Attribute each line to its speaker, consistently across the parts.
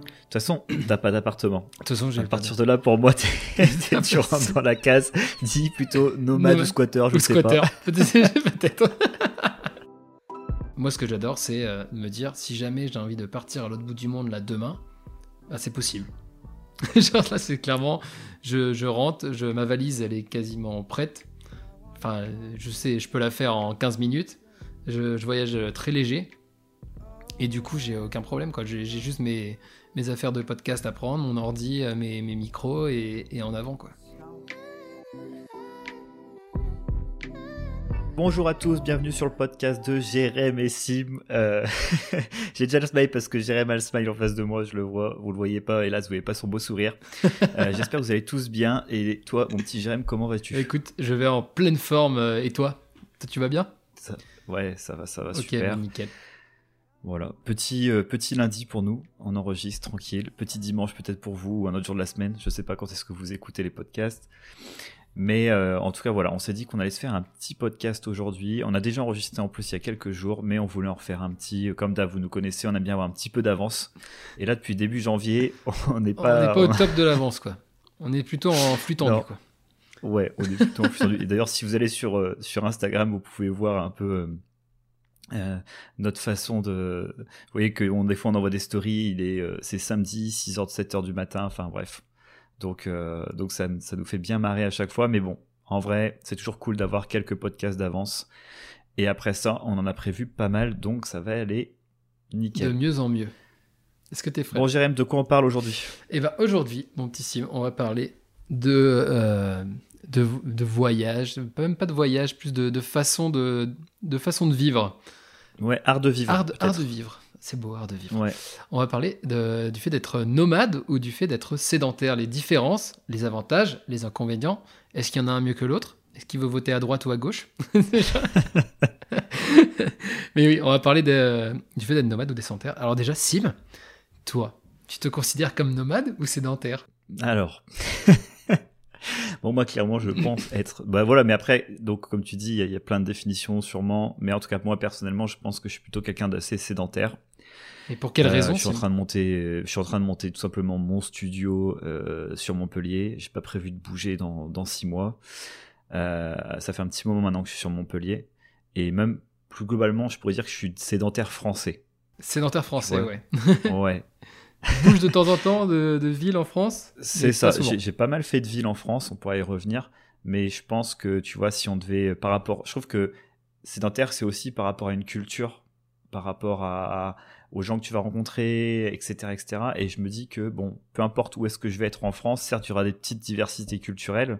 Speaker 1: De toute façon, t'as pas d'appartement.
Speaker 2: De toute façon, j'ai
Speaker 1: À partir de là, pour moi, t'es, tu rentres dans la case. Dis plutôt nomade ou squatter, je
Speaker 2: Ou
Speaker 1: sais
Speaker 2: squatter.
Speaker 1: pas.
Speaker 2: Peut-être. peut-être. Moi, ce que j'adore, c'est euh, me dire si jamais j'ai envie de partir à l'autre bout du monde là demain, bah, c'est possible. Genre là, c'est clairement, je, je rentre, je, ma valise, elle est quasiment prête. Enfin, je sais, je peux la faire en 15 minutes. Je, je voyage très léger. Et du coup, j'ai aucun problème. quoi. J'ai juste mes, mes affaires de podcast à prendre, mon ordi, euh, mes, mes micros et, et en avant. quoi.
Speaker 1: Bonjour à tous, bienvenue sur le podcast de Jérém et Sim. Euh, J'ai déjà le smile parce que Jérém a le smile en face de moi, je le vois, vous le voyez pas, hélas, vous voyez pas son beau sourire. Euh, J'espère que vous allez tous bien. Et toi, mon petit Jérém, comment vas-tu?
Speaker 2: Écoute, je vais en pleine forme. Et toi? Toi, tu vas bien?
Speaker 1: Ça- Ouais, ça va, ça va,
Speaker 2: Ok,
Speaker 1: super.
Speaker 2: bon, nickel.
Speaker 1: Voilà, petit, euh, petit lundi pour nous, on enregistre tranquille. Petit dimanche peut-être pour vous ou un autre jour de la semaine. Je sais pas quand est-ce que vous écoutez les podcasts. Mais euh, en tout cas, voilà, on s'est dit qu'on allait se faire un petit podcast aujourd'hui. On a déjà enregistré en plus il y a quelques jours, mais on voulait en refaire un petit. Comme d'hab, vous nous connaissez, on aime bien avoir un petit peu d'avance. Et là, depuis début janvier, on n'est
Speaker 2: On
Speaker 1: pas.
Speaker 2: n'est pas au top de l'avance, quoi. On est plutôt en flux tendu,
Speaker 1: Non.
Speaker 2: quoi.
Speaker 1: Ouais, on est plutôt en flux tendu. Et d'ailleurs, si vous allez sur, euh, sur Instagram, vous pouvez voir un peu euh, notre façon de. Vous voyez que on, des fois, on envoie des stories, il est, euh, c'est samedi, 6h, 7h du matin, enfin bref. Donc, euh, donc ça, ça nous fait bien marrer à chaque fois. Mais bon, en vrai, c'est toujours cool d'avoir quelques podcasts d'avance. Et après ça, on en a prévu pas mal, donc ça va aller
Speaker 2: De
Speaker 1: nickel.
Speaker 2: mieux en mieux. Est-ce que t'es prêt?
Speaker 1: Bon, Jérém, de quoi on parle aujourd'hui?
Speaker 2: Et ben aujourd'hui, mon petit Sim, on va parler de, de, de voyage, même pas de voyage, plus de, de façon de, de façon de vivre.
Speaker 1: Ouais, art de vivre.
Speaker 2: Art de, art
Speaker 1: peut-être.
Speaker 2: de vivre. C'est beau, art de vivre.
Speaker 1: Ouais.
Speaker 2: On va parler de- du fait d'être nomade ou du fait d'être sédentaire, les différences, les avantages, les inconvénients. Est-ce qu'il y en a un mieux que l'autre? Est-ce qu'il veut voter à droite ou à gauche? Mais oui, on va parler de- du fait d'être nomade ou des sédentaires. Alors déjà, Sim, toi, tu te considères comme nomade ou sédentaire?
Speaker 1: Alors. bon, moi, clairement, je pense être. Bah voilà, mais après, donc, comme tu dis, il y a- il y, a plein de définitions sûrement. Mais en tout cas, moi, personnellement, je pense que je suis plutôt quelqu'un d'assez sédentaire.
Speaker 2: Et pour quelle
Speaker 1: Euh,
Speaker 2: raison
Speaker 1: Je suis en train de monter, je suis en train de monter tout simplement mon studio euh, sur Montpellier. J'ai pas prévu de bouger dans, dans six mois. Euh, ça fait un petit moment maintenant que je suis sur Montpellier. Et même plus globalement, je pourrais dire que je suis sédentaire français.
Speaker 2: Sédentaire français,
Speaker 1: Ouais.
Speaker 2: ouais.
Speaker 1: Ouais.
Speaker 2: Bouge de temps en temps de, de ville en France
Speaker 1: C'est ça. J'ai pas mal fait de villes en France, on pourra y revenir. Mais je pense que, tu vois, si on devait, par rapport, je trouve que sédentaire, c'est aussi par rapport à une culture, par rapport à, à- aux gens que tu vas rencontrer, etc., etc. Et je me dis que, bon, peu importe où est-ce que je vais être en France, certes, il y aura des petites diversités culturelles,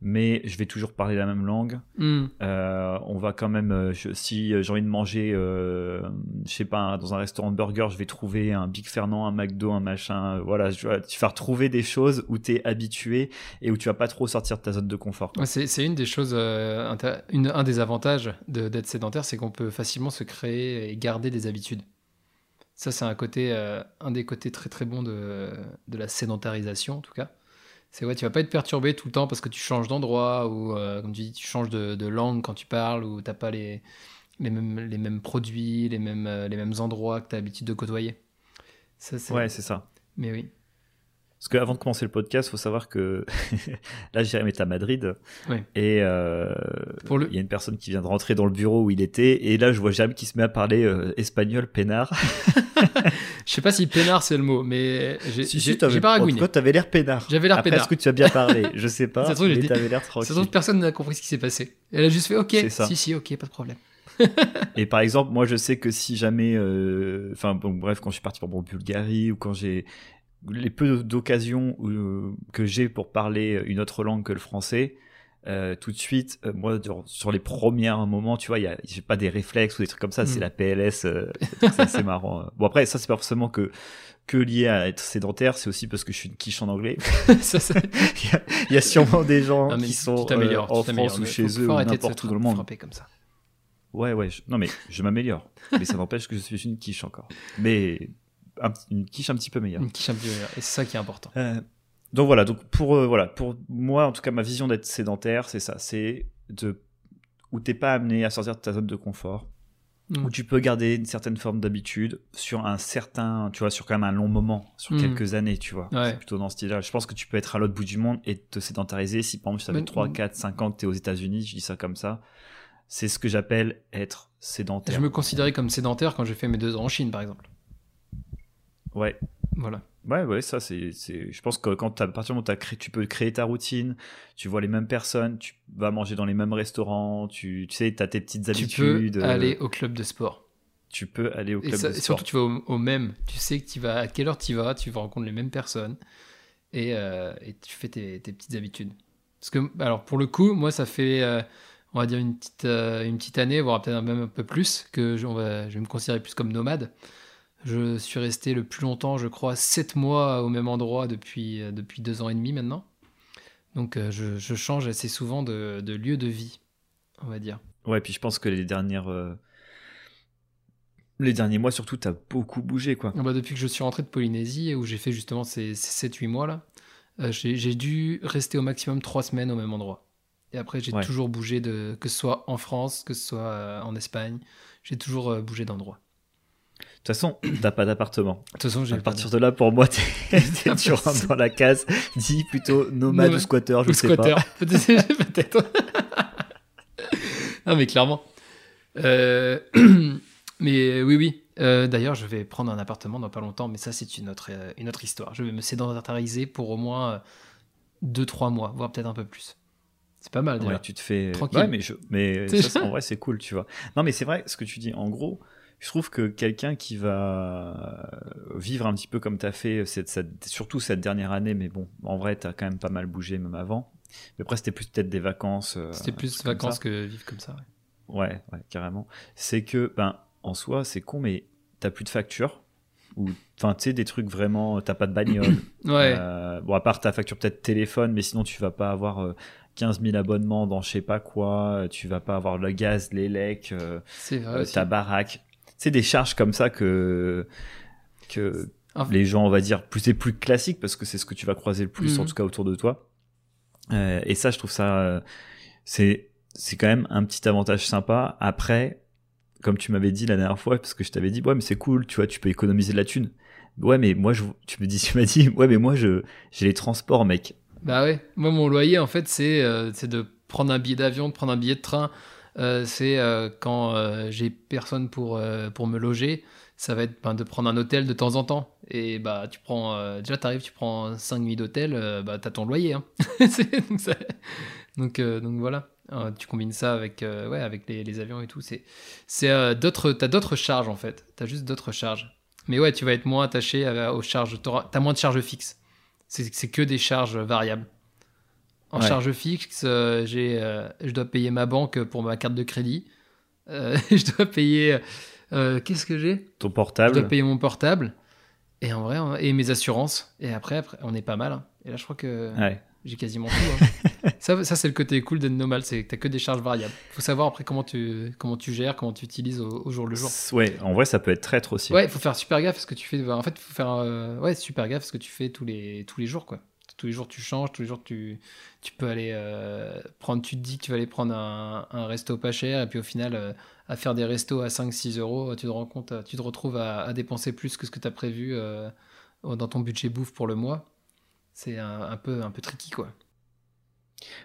Speaker 1: mais je vais toujours parler la même langue.
Speaker 2: Hmm.
Speaker 1: Euh, on va quand même, euh, je- si euh, j'ai envie de manger, euh, je sais pas, dans un restaurant de burger, je vais trouver un Big Fernand, un McDo, un machin. voilà, je, tu vas retrouver des choses où tu es habitué et où tu vas pas trop sortir de ta zone de confort.
Speaker 2: Ouais, C'est une des choses, euh, une- un des avantages de- d'être sédentaire, c'est qu'on peut facilement se créer et garder des habitudes. Ça, c'est un côté, un des côtés très très bons de, de la sédentarisation, en tout cas. C'est ouais, tu vas pas être perturbé tout le temps parce que tu changes d'endroit ou, euh, comme tu dis, tu changes de, de langue quand tu parles ou t'as pas les, les, mêmes, les mêmes produits, les mêmes, euh, les mêmes endroits que tu as l'habitude de côtoyer. Ça, c'est-
Speaker 1: Ouais, c'est ça.
Speaker 2: Mais oui.
Speaker 1: Parce qu'avant de commencer le podcast, faut savoir que là, Jérémy est à Madrid
Speaker 2: Ouais.
Speaker 1: et euh,
Speaker 2: Pour le-
Speaker 1: il y a une personne qui vient de rentrer dans le bureau où il était et là, je vois Jérémy qui se met à parler euh, espagnol peinard.
Speaker 2: Je sais pas si peinard c'est le mot, mais j'ai
Speaker 1: Si, si,
Speaker 2: pas
Speaker 1: En
Speaker 2: ragouiné.
Speaker 1: tout cas, t'avais l'air peinard.
Speaker 2: J'avais l'air
Speaker 1: Après,
Speaker 2: peinard.
Speaker 1: est-ce que tu as bien parlé Je sais pas,
Speaker 2: Ça
Speaker 1: mais
Speaker 2: dit-
Speaker 1: t'avais l'air
Speaker 2: Ça
Speaker 1: tranquille.
Speaker 2: trouve, personne n'a compris ce qui s'est passé. Elle a juste fait OK,
Speaker 1: ça.
Speaker 2: si, si, OK, pas de problème.
Speaker 1: Et par exemple, moi, je sais que si jamais, euh, enfin, bon, bref, quand je suis parti pour en Bulgarie ou quand j'ai les peu d'occasions où- que j'ai pour parler une autre langue que le français, euh, tout de suite, euh, moi, sur- sur les premiers moments, tu vois, il y a, j'ai pas des réflexes ou des trucs comme ça. C'est
Speaker 2: Mm.
Speaker 1: la PLS, euh, c'est assez marrant. Bon après, ça c'est pas forcément que que lié à être sédentaire, c'est aussi parce que je suis une quiche en anglais.
Speaker 2: Ça, ça-
Speaker 1: il, y a, il y a sûrement des gens
Speaker 2: Non,
Speaker 1: qui sont euh, en France ou chez eux ou n'importe où dans le monde.
Speaker 2: comme ça.
Speaker 1: Ouais, ouais. je- Non, mais je m'améliore. mais ça n'empêche que je suis une quiche encore. Mais un une quiche un petit peu meilleure.
Speaker 2: Une quiche un peu meilleure. Et c'est ça qui est important.
Speaker 1: Donc voilà. Donc pour euh, voilà, pour moi, en tout cas, ma vision d'être sédentaire, c'est ça. C'est de où t'es pas amené à sortir de ta zone de confort.
Speaker 2: Mm.
Speaker 1: où tu peux garder une certaine forme d'habitude sur un certain, tu vois, sur quand même un long moment, sur
Speaker 2: Mm.
Speaker 1: quelques années, tu vois.
Speaker 2: Ouais.
Speaker 1: C'est plutôt dans ce style-là. Je pense que tu peux être à l'autre bout du monde et te sédentariser. Si par exemple, ça fait
Speaker 2: Mais-
Speaker 1: 3, 4, 5 ans que tu es aux États-Unis, je dis ça comme ça, c'est ce que j'appelle être sédentaire.
Speaker 2: Je me considérais comme sédentaire quand j'ai fait mes deux ans en Chine, par exemple.
Speaker 1: Ouais.
Speaker 2: Voilà.
Speaker 1: Ouais, ouais, ça, c'est, c'est, je pense que quand à partir du moment où créé, tu peux créer ta routine, tu vois les mêmes personnes, tu vas manger dans les mêmes restaurants, tu, tu sais, t'as tes petites
Speaker 2: Tu
Speaker 1: habitudes.
Speaker 2: peux
Speaker 1: euh,
Speaker 2: aller au club de sport.
Speaker 1: Tu peux aller au
Speaker 2: Et,
Speaker 1: club
Speaker 2: ça-
Speaker 1: de
Speaker 2: et
Speaker 1: sport.
Speaker 2: surtout, tu vas au, au même. Tu sais que tu vas, à quelle heure tu vas, tu vas rencontrer les mêmes personnes et, euh, et tu fais tes, tes petites habitudes. Parce que, alors pour le coup, moi, ça fait, euh, on va dire, une petite, euh, une petite année, voire peut-être même un peu plus, que je, on va, je vais me considérer plus comme nomade. Je suis resté le plus longtemps, je crois, 7 mois au même endroit depuis, euh, depuis deux ans et demi maintenant. Donc euh, je, je change assez souvent de, de lieu de vie, on va dire.
Speaker 1: Ouais, puis je pense que les dernières. euh, Les derniers mois, surtout, t'as beaucoup bougé, quoi.
Speaker 2: Ah bah, depuis que je suis rentré de Polynésie, où j'ai fait justement ces, ces 7-8 mois là, euh, j'ai dû rester au maximum 3 semaines au même endroit. Et après, j'ai
Speaker 1: Ouais.
Speaker 2: toujours bougé, de, que ce soit en France, que ce soit en Espagne, j'ai toujours bougé d'endroit.
Speaker 1: De toute façon, t'as pas d'appartement.
Speaker 2: De toute façon, j'ai
Speaker 1: À partir de là, pour moi, t'es, tu rentres dans la case, dis plutôt nomade ou squatter, je
Speaker 2: Ou
Speaker 1: sais pas.
Speaker 2: squatter. Peut-être. peut-être. non, mais clairement. Euh, mais oui, oui. Euh, D'ailleurs, je vais prendre un appartement dans pas longtemps, mais ça, c'est une autre, euh, une autre histoire. Je vais me sédentariser pour au moins 2-3 mois, voire peut-être un peu plus. C'est pas mal déjà.
Speaker 1: Ouais, tu te fais.
Speaker 2: Tranquille.
Speaker 1: Ouais, mais, je... mais ça. en vrai, c'est cool, tu vois. Non, mais c'est vrai, ce que tu dis, en gros, je trouve que quelqu'un qui va vivre un petit peu comme tu as fait, cette, cette- surtout cette dernière année, mais bon, en vrai, tu as quand même pas mal bougé, même avant. Mais après, c'était plus peut-être des vacances. euh,
Speaker 2: C'était plus vacances que vivre comme ça. ouais.
Speaker 1: Ouais, ouais, carrément. C'est que, ben, en soi, c'est con, mais t'as plus de facture. Ou, enfin, tu sais, des trucs vraiment, t'as pas de bagnole.
Speaker 2: Ouais.
Speaker 1: Euh, bon, à part ta facture peut-être téléphone, mais sinon tu vas pas avoir euh, 15 000 abonnements dans je sais pas quoi, euh, tu vas pas avoir le gaz, l'élec, euh, euh, ta baraque. C'est des charges comme ça que, que les gens, on va dire, plus c'est plus classique parce que c'est ce que tu vas croiser le plus,
Speaker 2: Mhm.
Speaker 1: en tout cas autour de toi. Euh, et ça, je trouve ça, euh, c'est, c'est quand même un petit avantage sympa. Après, comme tu m'avais dit la dernière fois, parce que je t'avais dit, ouais, mais c'est cool, tu vois, tu peux économiser de la thune. Ouais, mais moi, je, tu me dis, tu m'as dit, ouais, mais moi, je, j'ai les transports, mec.
Speaker 2: Bah ouais, moi mon loyer en fait c'est euh, c'est de prendre un billet d'avion, de prendre un billet de train. Euh, c'est euh, quand euh, j'ai personne pour, pour me loger, ça va être ben, de prendre un hôtel de temps en temps. Et bah tu prends, déjà tu prends 5 nuits d'hôtel, euh, bah t'as ton loyer. Hein. Donc, ça- donc, voilà, tu combines ça avec, ouais, avec les, avions et tout. C'est, c'est d'autres, t'as d'autres charges en fait, t'as juste d'autres charges. Mais ouais, tu vas être moins attaché aux charges, t'as moins de charges fixes. C'est que des charges variables. En
Speaker 1: Ouais.
Speaker 2: charge fixe, euh, j'ai, euh, je dois payer ma banque pour ma carte de crédit. Euh, je dois payer. Qu'est-ce que j'ai?
Speaker 1: Ton
Speaker 2: Je
Speaker 1: portable.
Speaker 2: dois payer mon portable. Et en vrai, on- et mes assurances. Et après, après on est pas mal. hein. Et là, je crois que
Speaker 1: Ouais.
Speaker 2: j'ai quasiment tout. hein. ça, ça c'est le côté cool d'être nomade, c'est que t'as que des charges variables. Faut savoir après comment tu, comment tu gères, comment tu utilises au, au jour le jour.
Speaker 1: Ouais, en vrai, ça peut être traître aussi.
Speaker 2: Ouais, il faut faire super gaffe à ce que tu fais. En fait, il faut faire ouais, super gaffe à ce que tu fais tous les, tous les jours. quoi. Tous les jours, tu changes. Tous les jours, tu, peux aller euh, prendre. Tu te dis que tu vas aller prendre un, un resto pas cher. Et puis au final, euh, à faire des restos à 5-6 euros, tu te rends compte, tu te retrouves à, dépenser plus que ce que tu as prévu euh, dans ton budget bouffe pour le mois. C'est un, peu, un peu tricky, quoi.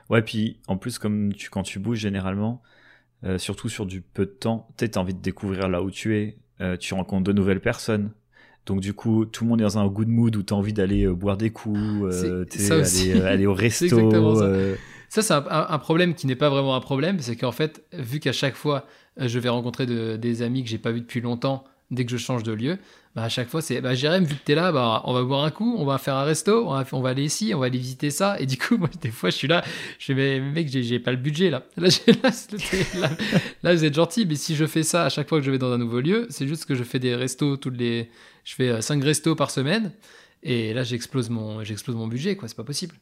Speaker 1: Ouais, puis en plus, comme tu, quand tu bouges généralement, euh, surtout sur du peu de temps, tu as envie de découvrir là où tu es, euh, tu rencontres de nouvelles personnes. Donc du coup, tout le monde est dans un good mood où tu as envie d'aller euh, boire des coups, euh,
Speaker 2: ça
Speaker 1: aller, euh, aller au resto.
Speaker 2: exactement ça. c'est un, problème qui n'est pas vraiment un problème, c'est qu'en fait, vu qu'à chaque fois, je vais rencontrer de- des amis que j'ai pas vus depuis longtemps, dès que je change de lieu, bah, à chaque fois, c'est bah, Jérém, vu que t'es là, bah, on va boire un coup, on va faire un resto, on va, aller ici, on va aller visiter ça. Et du coup, moi, des fois, je suis là, je fais, mais mec, j'ai pas le budget là. Là, vous êtes gentil, mais si je fais ça à chaque fois que je vais dans un nouveau lieu, c'est juste que je fais des restos toutes les. Je fais 5 restos par semaine. Et là, j'explose mon, mon budget, quoi. C'est pas possible.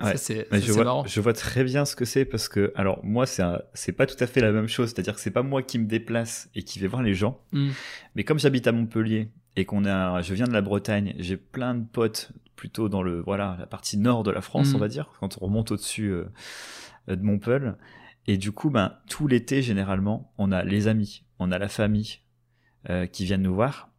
Speaker 1: Ouais.
Speaker 2: C'est marrant.
Speaker 1: je vois très bien ce que c'est parce que, alors moi, c'est pas tout à fait la même chose. C'est-à-dire que c'est pas moi qui me déplace et qui vais voir les gens.
Speaker 2: Mm.
Speaker 1: Mais comme j'habite à Montpellier et qu'on a, je viens de la Bretagne, j'ai plein de potes plutôt dans le, voilà, la partie nord de la France,
Speaker 2: Mm.
Speaker 1: on va dire, quand on remonte au-dessus euh, de Montpellier. Et du coup, ben, tout l'été, généralement, on a les amis, on a la famille euh, qui viennent nous voir.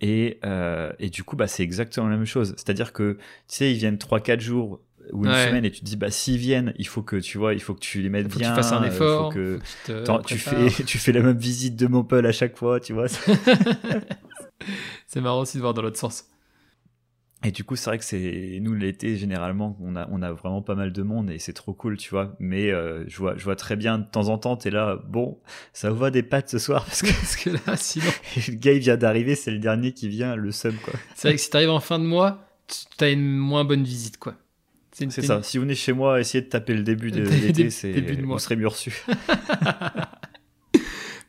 Speaker 1: Et, euh, et du coup, bah, c'est exactement la même chose. C'est-à-dire que, tu sais, ils viennent 3-4 jours ou une
Speaker 2: Ouais.
Speaker 1: semaine et tu te dis, bah, s'ils viennent, il faut que, tu vois, il faut que tu les mettes
Speaker 2: Faut que tu fasses un effort.
Speaker 1: faut que...
Speaker 2: faut que tu
Speaker 1: fais, tu fais la même visite de Montpellier à chaque fois, tu vois.
Speaker 2: C'est marrant aussi de voir dans l'autre sens.
Speaker 1: Et du coup, c'est vrai que c'est nous l'été généralement, on a on a vraiment pas mal de monde et c'est trop cool, tu vois. Mais euh, je vois je vois très bien de temps en temps, t'es là, bon, ça vous va des pâtes ce soir parce que
Speaker 2: Parce que là, sinon,
Speaker 1: le gars il vient d'arriver, c'est le dernier qui vient, le seum quoi.
Speaker 2: c'est vrai que si t'arrives en fin de mois, tu as une moins bonne visite, quoi.
Speaker 1: C'est ça.
Speaker 2: une-
Speaker 1: Si vous venez chez moi, essayez de taper le début de l'été, c'est
Speaker 2: début de mois.
Speaker 1: vous serez mieux reçu.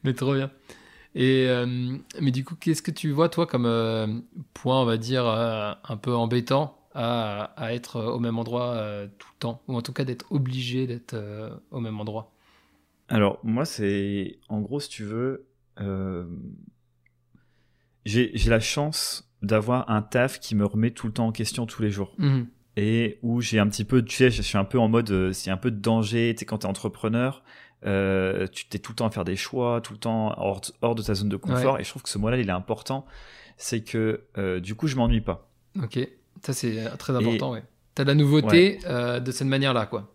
Speaker 2: Mais trop bien. Et euh, mais du coup, qu'est-ce que tu vois toi comme euh, point, on va dire, euh, un peu embêtant à, à être au même endroit euh, tout le temps, ou en tout cas d'être obligé d'être euh, au même endroit?
Speaker 1: Alors moi c'est en gros si tu veux, euh, j'ai la chance d'avoir un taf qui me remet tout le temps en question tous les jours.
Speaker 2: Mhm.
Speaker 1: Et où j'ai un petit peu, tu sais, je suis un peu en mode, euh, c'est un peu de danger, tu sais, quand t'es entrepreneur, euh, tu t'es tout le temps à faire des choix, tout le temps hors, hors de ta zone de confort, et je trouve que ce mot-là, il est important, c'est que euh, du coup, je m'ennuie pas.
Speaker 2: Ok, ça c'est très important. Ouais. T'as de la nouveauté de cette manière-là, quoi.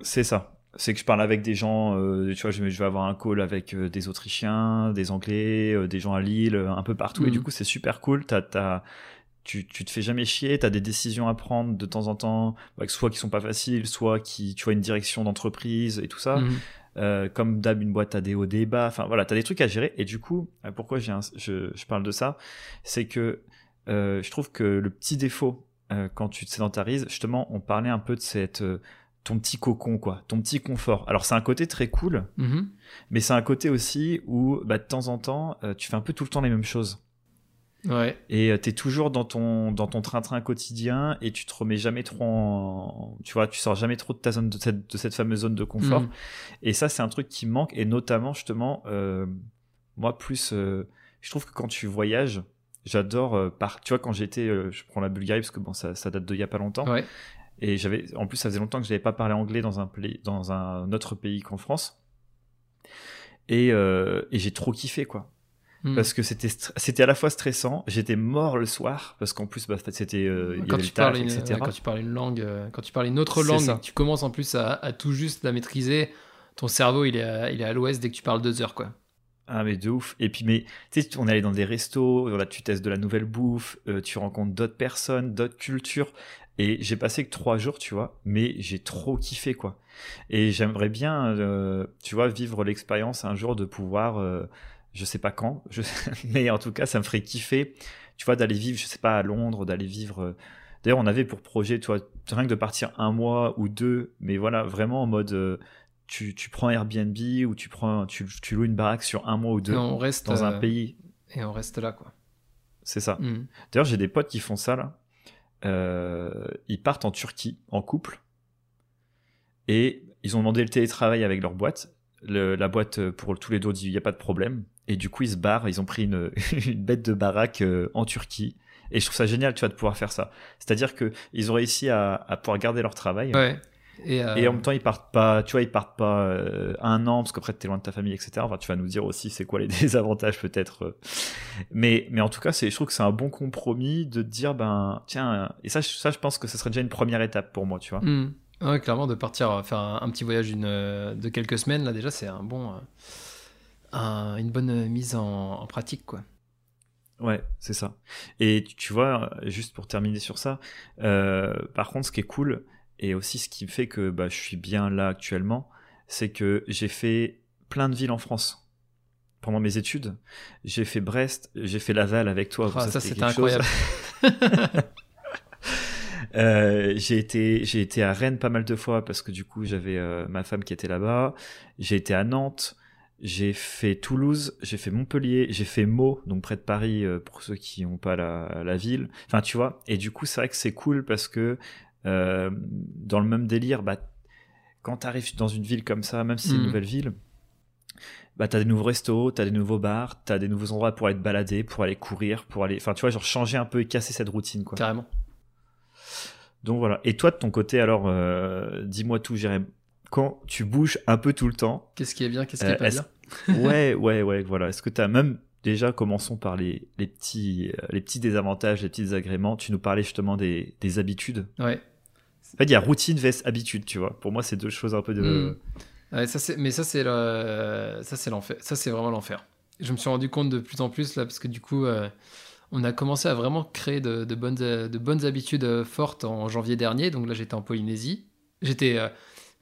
Speaker 1: C'est ça. C'est que je parle avec des gens, tu vois, je vais, je vais avoir un call avec des Autrichiens, des Anglais, des gens à Lille, un peu partout, et
Speaker 2: Mhm.
Speaker 1: du coup, c'est super cool. T'as, tu, tu te fais jamais chier, t'as des décisions à prendre de temps en temps, bah, soit qui sont pas faciles, soit qui, tu vois, une direction d'entreprise et tout ça.
Speaker 2: Mhm.
Speaker 1: Euh, comme d'hab, une boîte à des hauts, des bas. Enfin voilà, t'as des trucs à gérer. Et du coup, euh, pourquoi j'ai je, je parle de ça, c'est que euh, je trouve que le petit défaut euh, quand tu te sédentarises, justement, on parlait un peu de cette ton petit cocon quoi, ton petit confort. Alors c'est un côté très cool,
Speaker 2: Mhm.
Speaker 1: mais c'est un côté aussi où bah, de temps en temps, tu fais un peu tout le temps les mêmes choses.
Speaker 2: Ouais.
Speaker 1: Et tu t'es toujours dans ton dans ton train-train quotidien et tu te remets jamais trop en, tu vois, tu sors jamais trop de ta zone de cette de cette fameuse zone de confort.
Speaker 2: Mhm.
Speaker 1: Et ça, c'est un truc qui me manque, et notamment, justement, euh, moi, plus, euh, je trouve que quand tu voyages, j'adore, euh, par, tu vois, quand j'étais, euh, je prends la Bulgarie, parce que bon, ça, ça date d'il y a pas longtemps,
Speaker 2: Ouais.
Speaker 1: et j'avais, en plus, ça faisait longtemps que je n'avais pas parlé anglais dans un, dans un autre pays qu'en France, et, euh, et j'ai trop kiffé, quoi.
Speaker 2: Mhm.
Speaker 1: Parce que c'était, c'était à la fois stressant, j'étais mort le soir, parce qu'en plus, bah, c'était, euh, il y
Speaker 2: quand, tu parles une,
Speaker 1: etc.
Speaker 2: ouais, quand tu parles une langue, euh, quand tu parles une autre langue, tu commences en plus à, à tout juste la maîtriser, ton cerveau il est à, il est à l'ouest dès que tu parles deux heures, quoi.
Speaker 1: Ah mais de ouf. Et puis mais tu sais on est allé dans des restos, voilà, tu testes de la nouvelle bouffe, euh, tu rencontres d'autres personnes, d'autres cultures. Et j'ai passé que trois jours, tu vois, mais j'ai trop kiffé quoi. Et j'aimerais bien, euh, tu vois, vivre l'expérience un jour de pouvoir, euh, je sais pas quand, je... mais en tout cas ça me ferait kiffer, tu vois, d'aller vivre, je sais pas, à Londres, d'aller vivre. euh, D'ailleurs on avait pour projet, tu vois, rien que de partir un mois ou deux, mais voilà, vraiment en mode. euh, tu, tu prends Airbnb ou tu prends tu, tu loues une baraque sur un mois ou deux
Speaker 2: Et on reste
Speaker 1: dans un
Speaker 2: euh,
Speaker 1: pays.
Speaker 2: et on reste là, quoi.
Speaker 1: C'est ça.
Speaker 2: Mhm.
Speaker 1: D'ailleurs, j'ai des potes qui font ça là. Euh, ils partent en Turquie en couple et ils ont demandé le télétravail avec leur boîte. Le- la boîte pour tous les deux dit il n'y a pas de problème. Et du coup, ils se barrent. Ils ont pris une, une bête de baraque euh, en Turquie. Et je trouve ça génial, tu vois, de pouvoir faire ça. C'est-à-dire que ils ont réussi à, à pouvoir garder leur travail.
Speaker 2: Ouais. Et, euh,
Speaker 1: Et en même temps, ils partent pas, tu vois, ils partent pas euh, un an parce qu'après t'es loin de ta famille, etc. Enfin, tu vas nous dire aussi c'est quoi les désavantages peut-être. euh. Mais, mais en tout cas, c'est, je trouve que c'est un bon compromis de te dire ben tiens. euh, Et ça, je- ça, je pense que ce serait déjà une première étape pour moi, tu vois.
Speaker 2: Ouais, clairement, de partir euh, faire un, un petit voyage euh, de quelques semaines, là déjà, c'est un bon, euh, un- une bonne mise en, en pratique, quoi.
Speaker 1: Ouais, c'est ça. Et tu, vois, juste pour terminer sur ça, euh, par contre, ce qui est cool et aussi ce qui fait que bah, je suis bien là actuellement, c'est que j'ai fait plein de villes en France. Pendant mes études, j'ai fait Brest, j'ai fait Laval avec toi.
Speaker 2: Ah, ça,
Speaker 1: c'était
Speaker 2: incroyable.
Speaker 1: Euh, j'ai été j'ai été à Rennes pas mal de fois parce que du coup j'avais euh, ma femme qui était là-bas. J'ai été à Nantes, j'ai fait Toulouse, j'ai fait Montpellier, j'ai fait Meaux donc près de Paris euh, pour ceux qui n'ont pas la, la ville. Enfin tu vois. Et du coup c'est vrai que c'est cool parce que euh, dans le même délire, bah quand t'arrives dans une ville comme ça, même si c'est une
Speaker 2: Mhm.
Speaker 1: nouvelle ville. Bah, t'as des nouveaux restos, t'as des nouveaux bars, t'as des nouveaux endroits pour aller te balader, pour aller courir, pour aller, enfin, tu vois, genre changer un peu et casser cette routine, quoi.
Speaker 2: Carrément.
Speaker 1: Donc voilà. Et toi, de ton côté, alors, euh, dis-moi tout, Jérém. Quand tu bouges un peu tout le temps.
Speaker 2: Qu'est-ce qui est bien, qu'est-ce qui est pas bien?
Speaker 1: Ouais, ouais, ouais, voilà. Est-ce que tu as même déjà commençons par les, les petits les petits désavantages, les petits désagréments. Tu nous parlais justement des, des habitudes.
Speaker 2: Ouais.
Speaker 1: En fait, il y a routine vs habitude, tu vois. Pour moi, c'est deux choses un peu de.
Speaker 2: Hmm. Ouais, ça c'est, mais ça c'est le, ça c'est l'enfer. Ça c'est vraiment l'enfer. Je me suis rendu compte de plus en plus là parce que du coup, euh, on a commencé à vraiment créer de, de, bonnes, de bonnes habitudes euh, fortes en janvier dernier. Donc là, j'étais en Polynésie. J'étais euh,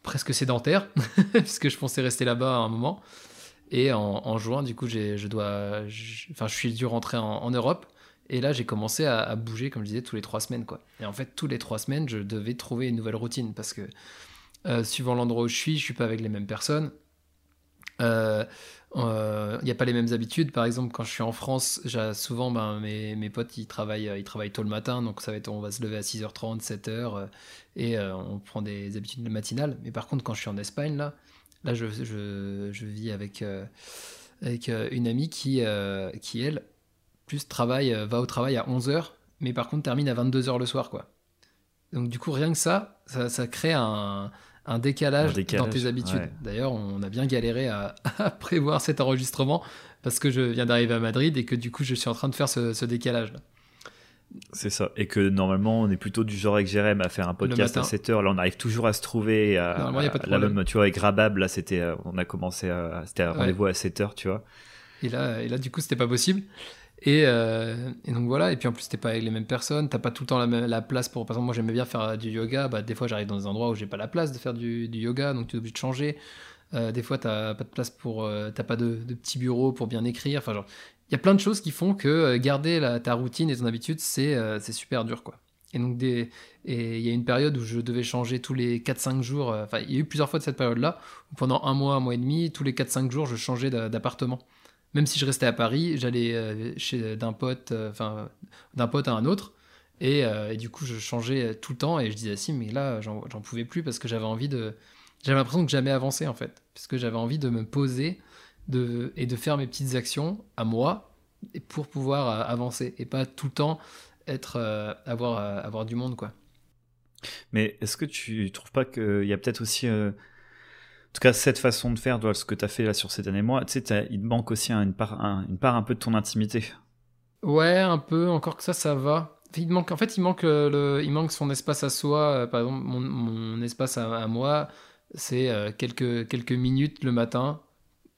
Speaker 2: presque sédentaire puisque je pensais rester là-bas à un moment. Et en, juin, du coup, je dois, enfin, je suis dû rentrer en, Europe. Et là, j'ai commencé à, bouger, comme je disais, tous les trois semaines, quoi. Et en fait, tous les trois semaines, je devais trouver une nouvelle routine parce que euh, suivant l'endroit où je suis, je suis pas avec les mêmes personnes. Il euh, n'y euh, a pas les mêmes habitudes. Par exemple, quand je suis en France, souvent ben, mes, potes ils travaillent, ils travaillent tôt le matin, donc ça va être, on va se lever à 6h30, 7h, et on prend des habitudes matinales. Mais par contre, quand je suis en Espagne, là, là je, vis avec, avec une amie qui, qui, elle, plus travaille, va au travail à 11h, mais par contre termine à 22h le soir, quoi. Donc du coup, rien que ça, ça crée un, un décalage, dans tes habitudes. D'ailleurs, on a bien galéré à, prévoir cet enregistrement parce que je viens d'arriver à Madrid et que du coup, je suis en train de faire ce, décalage. là
Speaker 1: C'est ça. Et que normalement, on est plutôt du genre avec Jérém à faire un podcast à 7 heures. Là, on arrive toujours à se trouver. À,
Speaker 2: normalement, il n'y a pas de
Speaker 1: problème. tu vois, avec Rabab, là, c'était, euh, on a commencé à, c'était un rendez-vous à 7 heures, tu vois.
Speaker 2: Et là, et là, du coup, c'était pas possible. Euh, et, donc voilà, et puis en plus, t'es pas avec les mêmes personnes, t'as pas tout le temps la, place pour. Par exemple, moi j'aimais bien faire du yoga, bah, des fois j'arrive dans des endroits où j'ai pas la place de faire du, yoga, donc tu es obligé de changer. Euh, des fois, t'as pas de place pour. Euh, t'as pas de, petit bureau pour bien écrire. Enfin, genre, il y a plein de choses qui font que garder ta routine et ton habitude, c'est super dur, quoi. Et donc, il y a une période où je devais changer tous les 4-5 jours. Enfin, il y a eu plusieurs fois de cette période-là, où pendant un mois, un mois et demi, tous les 4-5 jours, je changeais d'appartement même si je restais à Paris, j'allais euh, chez d'un pote, euh, enfin d'un pote à un autre, euh, et, du coup je changeais tout le temps et je disais si mais là j'en pouvais plus parce que j'avais envie de, j'avais l'impression que jamais avancer en fait, parce que j'avais envie de me poser de, et de faire mes petites actions à moi pour pouvoir avancer et pas tout le temps être avoir avoir du monde quoi.
Speaker 1: Mais est-ce que tu trouves pas qu'il y a peut-être aussi tout cas, cette façon de faire, ce que tu as fait là sur ces derniers mois, tu sais, il manque aussi une, part, une part un peu de ton intimité.
Speaker 2: Ouais, un peu, encore que ça, ça va. Il manque, en fait, il manque, le, il manque son espace à soi. Euh, par exemple, mon, espace à, moi, c'est euh, quelques, quelques minutes le matin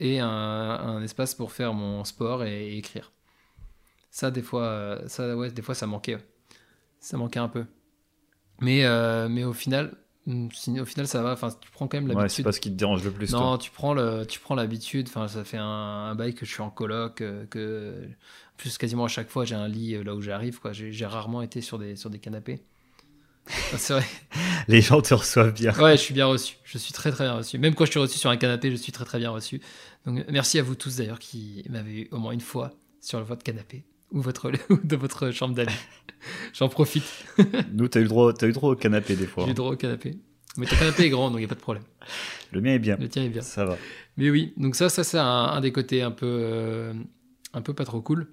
Speaker 2: et un, espace pour faire mon sport et, écrire. Ça, des fois, euh, ça, ouais, des fois, ça manquait. Ça manquait un peu. Mais, mais au final, au final, ça va. Enfin, tu prends quand même l'habitude.
Speaker 1: Ouais, c'est pas ce qui te dérange le plus.
Speaker 2: Non, tu prends le, tu prends l'habitude. Enfin, ça fait un, bail que je suis en coloc, euh, que en plus quasiment à chaque fois j'ai un lit euh, là où j'arrive. Quoi, j'ai rarement été sur des sur des canapés. c'est vrai.
Speaker 1: Les gens te reçoivent bien.
Speaker 2: Ouais, je suis bien reçu. Je suis très très bien reçu. Même quand je suis reçu sur un canapé, je suis très très bien reçu. Donc merci à vous tous d'ailleurs qui m'avez eu au moins une fois sur votre canapé ou votre de votre chambre d'amis. J'en profite.
Speaker 1: Nous, t'as eu le droit, as eu droit au canapé des fois.
Speaker 2: J'ai eu
Speaker 1: hein.
Speaker 2: droit au canapé. Mais ton canapé est grand, donc il n'y a pas de problème.
Speaker 1: Le mien est bien.
Speaker 2: Le tien est bien.
Speaker 1: Ça va.
Speaker 2: Mais oui, donc ça, ça c'est un, des côtés un peu, euh, un peu pas trop cool.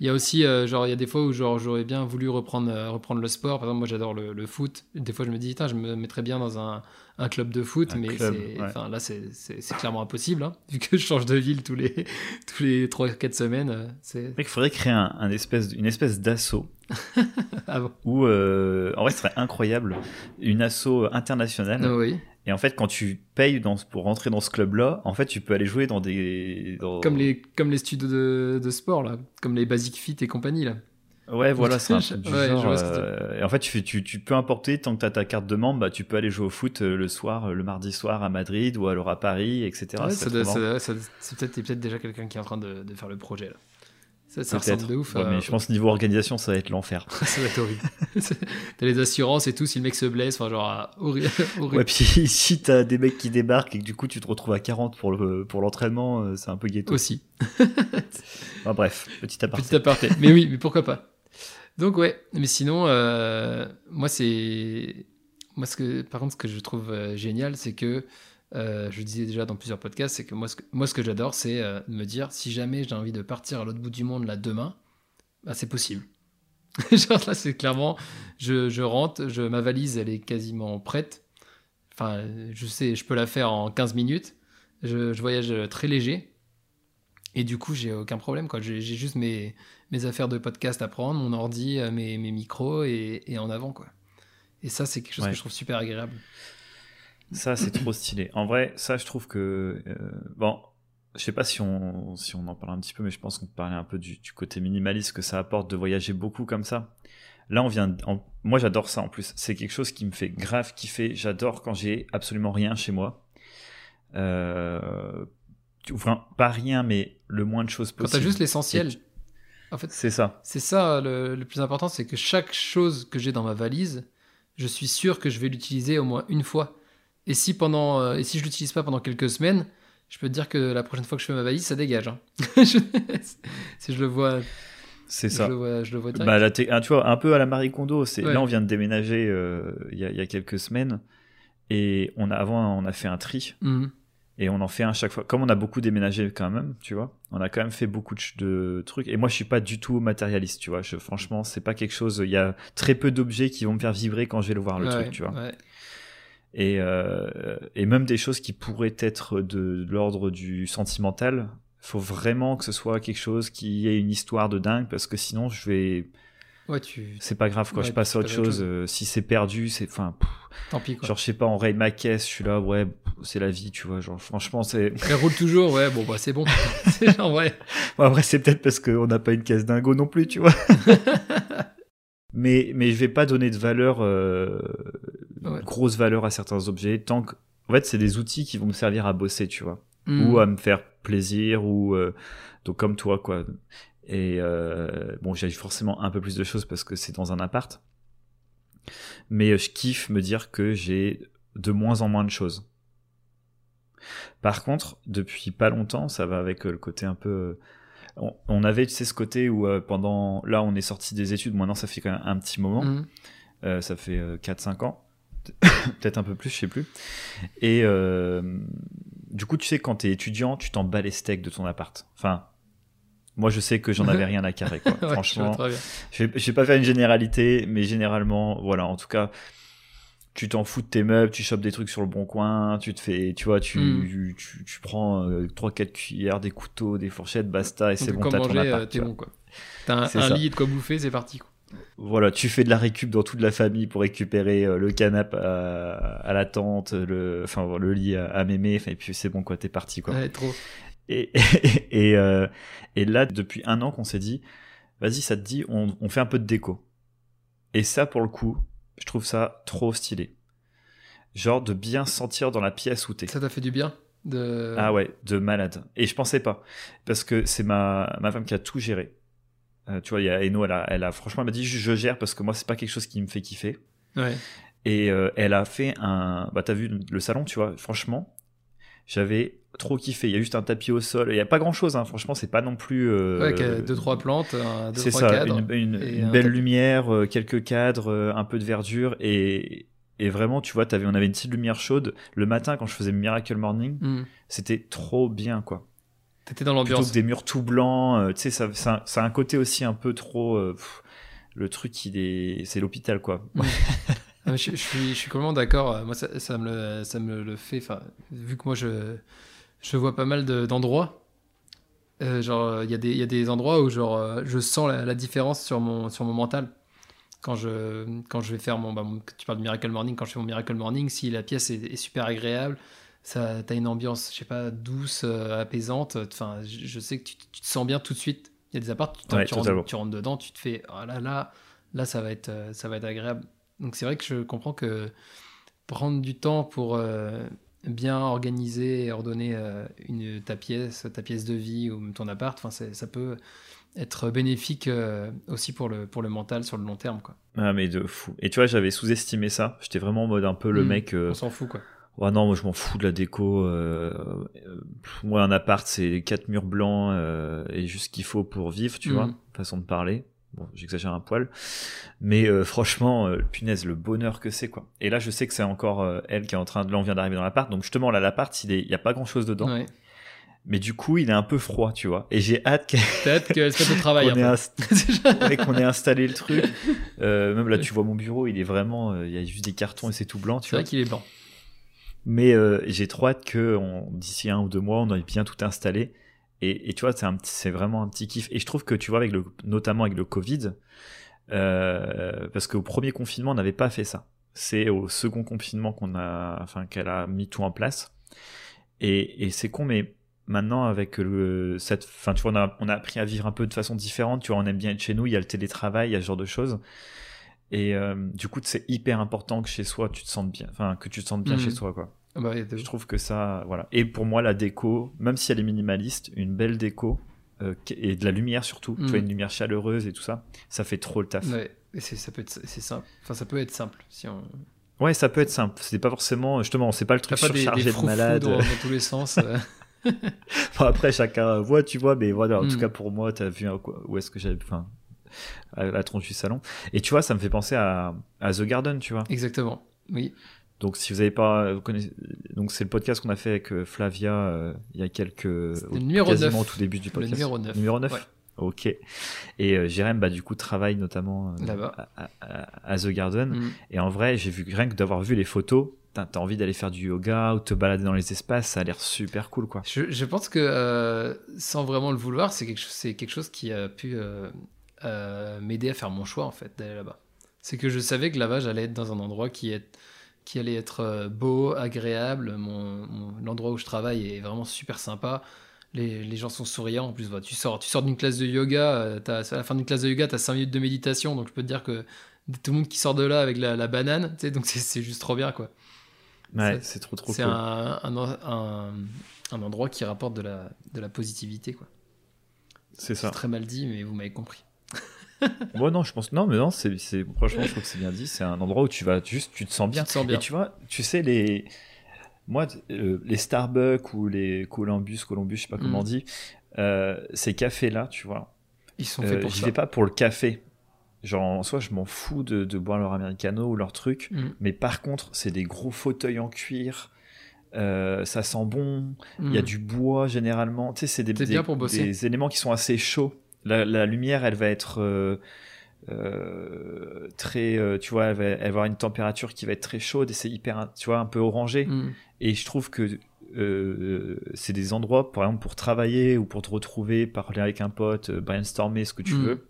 Speaker 2: Il y a aussi, euh, genre, il y a des fois où genre, j'aurais bien voulu reprendre, euh, reprendre le sport. Par exemple, moi, j'adore le, le, foot. Des fois, je me dis, je me mettrais bien dans un, un club de foot, mais là, c'est clairement impossible, hein, vu que je change de ville tous les, tous les 3-4 semaines.
Speaker 1: Il faudrait créer un, espèce, une espèce d'assaut.
Speaker 2: ah bon.
Speaker 1: Où, en vrai, ce serait incroyable, une assaut internationale.
Speaker 2: Oui
Speaker 1: et en fait, quand tu payes dans, pour rentrer dans ce club-là, en fait, tu peux aller jouer dans des.
Speaker 2: Comme, les, comme les studios de, de, sport, là. Comme les Basic Fit et compagnie, là.
Speaker 1: Ouais, voilà, c'est un peu du genre. Euh, et en fait, tu, tu, tu, peux importer, tant que tu as ta carte de membre, bah, tu peux aller jouer au foot euh, le soir, euh, le mardi soir à Madrid ou alors à Paris, etc.
Speaker 2: Ouais, c'est peut-être peut déjà quelqu'un qui est en train de, de faire le projet, là. Ça, ça ressemble de ouf.
Speaker 1: mais je pense niveau organisation, ça va être l'enfer.
Speaker 2: ça va être horrible. t'as les assurances et tout, si le mec se blesse, enfin genre ah, horrible.
Speaker 1: Ouais, puis si t'as des mecs qui débarquent et que du coup tu te retrouves à 40 pour le pour l'entraînement, euh, c'est un peu ghetto.
Speaker 2: Aussi.
Speaker 1: enfin, bref, petit aparté.
Speaker 2: Petit aparté. mais oui, mais pourquoi pas. Donc ouais, mais sinon, euh, moi c'est moi ce que par contre ce que je trouve euh, génial, c'est que euh, je disais déjà dans plusieurs podcasts, c'est que moi, ce que, moi, ce que j'adore, c'est euh, me dire si jamais j'ai envie de partir à l'autre bout du monde là demain, bah, c'est possible. Genre là, c'est clairement, je, rentre, je, ma valise, elle est quasiment prête. Enfin, je sais, je peux la faire en 15 minutes. Je, je voyage très léger. Et du coup, j'ai aucun problème. j'ai juste mes, mes affaires de podcast à prendre, mon ordi, euh, mes, mes micros et, et en avant. quoi. Et ça, c'est quelque chose
Speaker 1: Ouais.
Speaker 2: que je trouve super agréable.
Speaker 1: Ça, c'est trop stylé. En vrai, ça, je trouve que. euh, bon, je sais pas si on, si on en parle un petit peu, mais je pense qu'on parler un peu du, du côté minimaliste que ça apporte de voyager beaucoup comme ça. Là, on vient. moi, j'adore ça en plus. C'est quelque chose qui me fait grave kiffer. J'adore quand j'ai absolument rien chez moi. Euh, tu- enfin, pas rien, mais le moins de choses
Speaker 2: Quand
Speaker 1: possible.
Speaker 2: t'as juste l'essentiel. En fait,
Speaker 1: C'est ça.
Speaker 2: c'est ça le, le plus important, c'est que chaque chose que j'ai dans ma valise, je suis sûr que je vais l'utiliser au moins une fois. Et si pendant, euh, et si je l'utilise pas pendant quelques semaines, je peux te dire que la prochaine fois que je fais ma valise, ça dégage. hein. Je- si je le vois,
Speaker 1: C'est
Speaker 2: je
Speaker 1: ça.
Speaker 2: le vois, je le vois.
Speaker 1: Bah, là, ah, tu vois, un peu à la Marie Kondo. C'est
Speaker 2: Ouais.
Speaker 1: là, on vient de déménager euh, il y, a, il y a quelques semaines et on a avant, on a fait un tri
Speaker 2: Mhm.
Speaker 1: Et on en fait un chaque fois. Comme on a beaucoup déménagé quand même, tu vois, on a quand même fait beaucoup de, trucs. Et moi, je suis pas du tout matérialiste, tu vois. Je, franchement, c'est pas quelque chose. Il y a très peu d'objets qui vont me faire vibrer quand je vais le voir le
Speaker 2: Ouais,
Speaker 1: truc, tu vois.
Speaker 2: ouais.
Speaker 1: Et, euh, et même des choses qui pourraient être de, de l'ordre du sentimental, faut vraiment que ce soit quelque chose qui ait une histoire de dingue parce que sinon, je vais
Speaker 2: Ouais, tu.
Speaker 1: c'est pas grave quoi
Speaker 2: Ouais,
Speaker 1: je passe à autre chose,
Speaker 2: chose.
Speaker 1: Euh, si c'est perdu c'est enfin
Speaker 2: Tant pis quoi.
Speaker 1: genre je sais pas on raye ma caisse je suis là ouais c'est la vie tu vois genre franchement c'est
Speaker 2: Elle roule toujours, ouais, bon, bah c'est bon. c'est genre, ouais.
Speaker 1: bon, après c'est peut-être parce qu'on n'a pas une caisse dingo non plus tu vois mais mais je vais pas donner de valeur euh,
Speaker 2: Ouais.
Speaker 1: grosse valeur à certains objets tant que en fait c'est des outils qui vont me servir à bosser tu vois ou à me faire plaisir ou euh, donc comme toi quoi et euh, bon j'ai forcément un peu plus de choses parce que c'est dans un appart. Mais euh, je kiffe me dire que j'ai de moins en moins de choses. Par contre depuis pas longtemps ça va avec euh, le côté un peu euh, on, avait tu sais ce côté où euh, pendant là on est sorti des études maintenant ça fait quand même un petit moment. Euh, ça fait 4-5 ans, peut-être un peu plus, je sais plus. Et euh, du coup, tu sais, quand t'es étudiant, tu t'en bats les steaks de ton appart. Enfin, moi, je sais que j'en avais rien à carrer, quoi.
Speaker 2: Ouais,
Speaker 1: Franchement, je vais, je vais pas faire une généralité, mais généralement, voilà, en tout cas, tu t'en fous de tes meubles, tu chopes des trucs sur le bon coin, tu te fais, tu vois, tu,
Speaker 2: Mm.
Speaker 1: tu, tu prends 3-4 cuillères, des couteaux, des fourchettes, basta, et c'est bon, t'as ton
Speaker 2: euh,
Speaker 1: appart. tu
Speaker 2: t'es bon quoi. T'as un, un lit et de quoi bouffer, c'est parti quoi.
Speaker 1: Voilà, tu fais de la récup dans toute la famille pour récupérer euh, le canapé à, à la tante, le, enfin le lit à, à mémé, et puis c'est bon quoi, t'es parti quoi.
Speaker 2: Ouais, trop.
Speaker 1: Et, et, euh, et là, depuis un an qu'on s'est dit, vas-y, ça te dit, on, on fait un peu de déco. Et ça, pour le coup, je trouve ça trop stylé. Genre de bien se sentir dans la pièce où t'es.
Speaker 2: Ça t'a fait du bien de...
Speaker 1: Ah ouais, de malade. Et je pensais pas. Parce que c'est ma, ma femme qui a tout géré. Euh, tu vois, il y a Eno, elle a, elle a franchement, elle m'a dit, je, je gère parce que moi, c'est pas quelque chose qui me fait kiffer.
Speaker 2: Ouais.
Speaker 1: Et euh, elle a fait un. Bah, t'as vu le salon, tu vois, franchement, j'avais trop kiffé. Il y a juste un tapis au sol. Il y a pas grand chose, hein. franchement, c'est pas non plus. euh,
Speaker 2: Ouais, deux, trois plantes, un, deux,
Speaker 1: c'est
Speaker 2: trois
Speaker 1: ça,
Speaker 2: cadres.
Speaker 1: une, une-
Speaker 2: et
Speaker 1: une
Speaker 2: un
Speaker 1: belle
Speaker 2: tapis.
Speaker 1: lumière, euh, quelques cadres, euh, un peu de verdure et, et vraiment, tu vois, avais, on avait une petite lumière chaude. Le matin, quand je faisais Miracle Morning,
Speaker 2: Hmm.
Speaker 1: c'était trop bien, quoi.
Speaker 2: T'étais dans
Speaker 1: Plutôt
Speaker 2: l'ambiance.
Speaker 1: que des murs tout blancs, euh, tu sais, ça, ça, ça a un côté aussi un peu trop. euh, pff, le truc, il est, c'est l'hôpital, quoi.
Speaker 2: Je, je suis, je suis complètement d'accord. Euh, Moi, ça, ça me, le, ça me le fait. Enfin, vu que moi, je, je vois pas mal de- d'endroits. euh, genre, il y, a des- y a des endroits où genre, euh, je sens la, la différence sur mon, sur mon mental. Quand je, quand je vais faire mon, bah, mon- Tu parles de Miracle Morning. Quand je fais mon Miracle Morning, si la pièce est, est super agréable, ça, t'as une ambiance, je sais pas, douce, euh, apaisante. Enfin, je, je sais que tu, tu te sens bien tout de suite. Il y a des apparts, tu,
Speaker 1: Ouais,
Speaker 2: tu
Speaker 1: totalement.
Speaker 2: rentres, tu rentres dedans, tu te fais, oh là là, là, ça va être, ça va être agréable. Donc c'est vrai que je comprends que prendre du temps pour euh, bien organiser et ordonner euh, une, ta pièce, ta pièce de vie ou ton appart, ça peut être bénéfique euh, aussi pour le, pour le mental sur le long terme. Quoi.
Speaker 1: Ah, mais de fou. Et tu vois, j'avais sous-estimé ça. J'étais vraiment en mode un peu le
Speaker 2: Mm.
Speaker 1: mec.
Speaker 2: On s'en fout. Quoi.
Speaker 1: Ouais, non, moi je m'en fous de la déco. euh, euh, moi, un appart, c'est quatre murs blancs euh, et juste ce qu'il faut pour vivre, tu
Speaker 2: Mhm.
Speaker 1: vois, façon de parler. Bon, j'exagère un poil, mais euh, franchement, euh, punaise, le bonheur que c'est quoi. Et là, je sais que c'est encore euh, elle qui est en train de, là, on vient d'arriver dans l'appart, donc justement là, l'appart, il est, il y a pas grand chose dedans,
Speaker 2: Ouais.
Speaker 1: mais du coup, il est un peu froid, tu vois. Et j'ai hâte qu'elle-
Speaker 2: Peut-être qu'elle se mette au travail.
Speaker 1: qu'on ait, inst- ouais, qu'on ait installé le truc. Euh, même là, tu vois mon bureau, il est vraiment, il y a juste des cartons et c'est tout blanc, tu
Speaker 2: C'est
Speaker 1: vois.
Speaker 2: vrai qu'il est blanc.
Speaker 1: Mais euh, j'ai trop hâte que d'ici un ou deux mois, on ait bien tout installé. Et, et tu vois, c'est vraiment un petit kiff. Et je trouve que tu vois, avec le, notamment avec le Covid, euh, parce qu'au premier confinement, on n'avait pas fait ça. C'est au second confinement qu'on a, enfin, qu'elle a mis tout en place. Et, et c'est con, mais maintenant avec le cette enfin tu vois on a, on a appris à vivre un peu de façon différente tu vois on aime bien être chez nous il y a le télétravail il y a ce genre de choses et euh, du coup, c'est hyper important que chez soi, tu te sentes bien, enfin que tu te sentes bien chez
Speaker 2: Mhm.
Speaker 1: soi, quoi.
Speaker 2: Ah bah,
Speaker 1: Je trouve que ça, voilà. Et pour moi, la déco, même si elle est minimaliste, une belle déco euh, et de la lumière surtout, tu vois, une lumière chaleureuse et tout ça, ça fait trop le taf. Ouais,
Speaker 2: ouais, et ça peut être c'est simple. Enfin, ça peut être simple si on.
Speaker 1: ça peut être simple. C'est pas forcément, justement, c'est pas le truc
Speaker 2: pas des, des
Speaker 1: surchargé de malade.
Speaker 2: dans, dans tous les sens. euh.
Speaker 1: Après, chacun voit, tu vois, mais voilà, en tout cas pour moi, t'as vu où est-ce que j'avais, enfin, à la tronche du salon. Et tu vois, ça me fait penser à, à The Garden, tu vois.
Speaker 2: Exactement. Oui.
Speaker 1: Donc si vous avez pas vous connaissez donc c'est le podcast qu'on a fait avec euh, Flavia euh, il y a quelques au-
Speaker 2: le numéro
Speaker 1: quasiment
Speaker 2: 9.
Speaker 1: au tout début du
Speaker 2: Le
Speaker 1: podcast.
Speaker 2: numéro 9.
Speaker 1: Numéro 9
Speaker 2: Ouais.
Speaker 1: OK. Et euh, Jérém bah du coup travaille notamment euh, à, à- à The Garden
Speaker 2: Mm.
Speaker 1: et en vrai, j'ai vu rien que d'avoir vu les photos, t'as envie d'aller faire du yoga ou te balader dans les espaces, ça a l'air super cool quoi.
Speaker 2: Je, je pense que euh, sans vraiment le vouloir, c'est quelque, quelque chose qui a pu euh, euh, m'aider à faire mon choix en fait d'aller là-bas. C'est que je savais que là-bas j'allais être dans un endroit qui, est, qui allait être euh, beau, agréable. Mon, mon- l'endroit où je travaille est vraiment super sympa. Les, les gens sont souriants. En plus, voilà, tu sors, tu sors d'une classe de yoga. euh, t'as- à la fin d'une classe de yoga, tu as 5 minutes de méditation. Donc je peux te dire que tout le monde qui sort de là avec la, la banane, tu sais, donc c'est, juste trop bien quoi.
Speaker 1: Ouais,
Speaker 2: C'est-
Speaker 1: trop trop
Speaker 2: C'est
Speaker 1: cool.
Speaker 2: un, un, un, un endroit qui rapporte de la, de la positivité. quoi.
Speaker 1: C'est ça.
Speaker 2: très mal dit, mais vous m'avez compris.
Speaker 1: Moi non, je pense non mais non, c'est c'est franchement je trouve que c'est bien dit, c'est un endroit où tu vas juste tu te sens bien.
Speaker 2: Tu te sens bien.
Speaker 1: Et tu vois, tu sais, les. Moi, euh, les Starbucks ou les Columbus, Columbus, je sais pas comment on
Speaker 2: Mm.
Speaker 1: dit, euh, ces cafés-là, tu vois,
Speaker 2: Ils sont
Speaker 1: euh,
Speaker 2: faits pour
Speaker 1: j'y
Speaker 2: ça.
Speaker 1: vais pas pour le café. Genre, en soi, je m'en fous de, de boire leur americano ou leur truc.
Speaker 2: Mm.
Speaker 1: Mais par contre, c'est des gros fauteuils en cuir. euh, ça sent bon. Il y a
Speaker 2: Mm.
Speaker 1: du bois généralement. Tu sais, c'est des,
Speaker 2: pour
Speaker 1: des éléments qui sont assez chauds. La, la lumière, elle va être euh, euh, très. euh, tu vois, elle va, elle va avoir une température qui va être très chaude et c'est hyper, tu vois, un peu orangé.
Speaker 2: Mm.
Speaker 1: Et je trouve que euh, c'est des endroits, par exemple, pour travailler ou pour te retrouver, parler avec un pote, brainstormer ce que tu
Speaker 2: Mm.
Speaker 1: veux.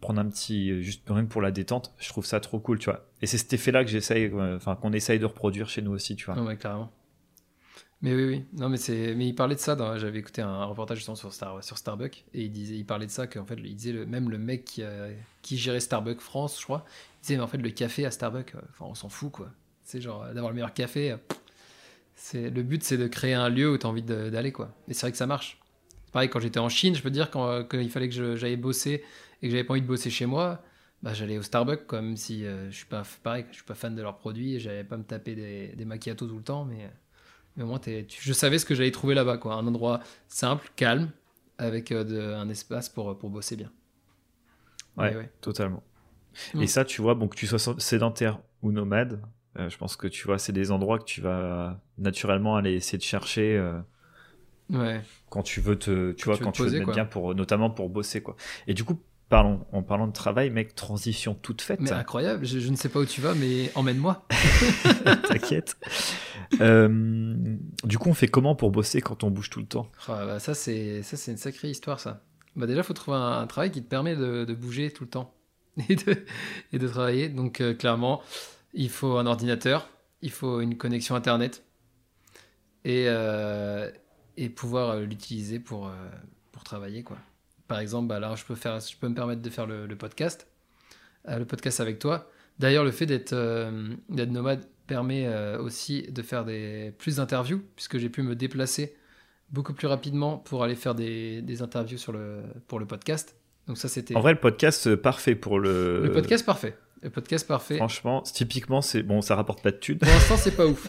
Speaker 1: Prendre un petit, juste que pour la détente, je trouve ça trop cool, tu vois. Et c'est cet effet-là que j'essaye, enfin, qu'on essaye de reproduire chez nous aussi, tu vois.
Speaker 2: Non, ouais, carrément. Mais oui, oui. Non, mais c'est. Mais il parlait de ça. Dans... J'avais écouté un reportage justement sur, sur Starbucks et il disait, il parlait de ça qu'en fait, il disait le... même le mec qui, a... qui gérait Starbucks France, je crois, il disait mais en fait le café à Starbucks, euh, enfin on s'en fout quoi. C'est genre euh, d'avoir le meilleur café. euh, C'est le but, c'est de créer un lieu où tu as envie d'aller quoi. Et c'est vrai que ça marche. Pareil quand j'étais en Chine, je peux dire quand, euh, il fallait que j'aille bosser et que j'avais pas envie de bosser chez moi. Bah, j'allais au Starbucks, quoi, même si euh, je suis pas pareil, je suis pas fan de leurs produits, et j'allais pas me taper des, des macchiatos tout le temps, mais, mais au moins tu- je savais ce que j'allais trouver là-bas, quoi, un endroit simple, calme, avec euh, de- un espace pour, pour bosser bien.
Speaker 1: Ouais,
Speaker 2: ouais.
Speaker 1: totalement.
Speaker 2: Mm.
Speaker 1: Et ça, tu vois, bon, que tu sois sédentaire ou nomade, euh, je pense que tu vois, c'est des endroits que tu vas naturellement aller essayer de chercher euh,
Speaker 2: Ouais.
Speaker 1: quand tu veux te, tu
Speaker 2: Quand
Speaker 1: vois,
Speaker 2: tu veux
Speaker 1: quand
Speaker 2: te
Speaker 1: tu veux te mettre
Speaker 2: quoi.
Speaker 1: bien pour, notamment pour bosser, quoi. Et du coup, parlons, en parlant de travail, mec, transition toute faite.
Speaker 2: Mais incroyable, je, je ne sais pas où tu vas, mais emmène-moi.
Speaker 1: T'inquiète. Euh, du coup, on fait comment pour bosser quand on bouge tout le temps?
Speaker 2: Ah, bah, ça, c'est ça, c'est une sacrée histoire, ça. Bah, déjà, il faut trouver un, un travail qui te permet de, de bouger tout le temps et de, et de travailler. Donc, euh, clairement, il faut un ordinateur, il faut une connexion Internet et, euh, et pouvoir l'utiliser pour, pour travailler. Quoi. Par exemple, bah, là, je peux, faire, je peux me permettre de faire le, le podcast, euh, le podcast avec toi. D'ailleurs, le fait d'être euh, nomade permet euh, aussi de faire des, plus d'interviews, puisque j'ai pu me déplacer beaucoup plus rapidement pour aller faire des, des interviews sur le, pour le podcast. Donc ça, c'était
Speaker 1: En vrai, le podcast, parfait pour le.
Speaker 2: le podcast parfait. Le podcast parfait.
Speaker 1: Franchement, typiquement, c'est bon, ça rapporte pas de thunes.
Speaker 2: Pour l'instant, c'est pas ouf.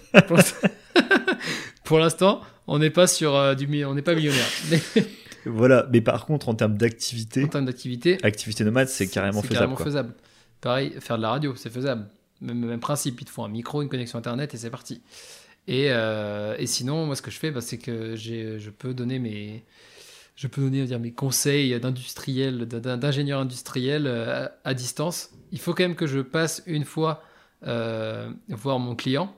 Speaker 2: Pour l'instant- on n'est pas sur euh, du, on n'est pas millionnaire. Mais
Speaker 1: voilà. Mais par contre, en termes d'activité,
Speaker 2: en termes d'activité,
Speaker 1: activité nomade, c'est carrément faisable.
Speaker 2: carrément
Speaker 1: quoi.
Speaker 2: faisable. Pareil, faire de la radio, c'est faisable. Même, même principe, il te faut un micro, une connexion internet et c'est parti. Et, euh, et sinon, moi, ce que je fais, bah, c'est que je peux donner mes, je peux donner dire, mes conseils d'industriel, d'in- d'ingénieur industriel euh, à, à distance. Il faut quand même que je passe une fois euh, voir mon client.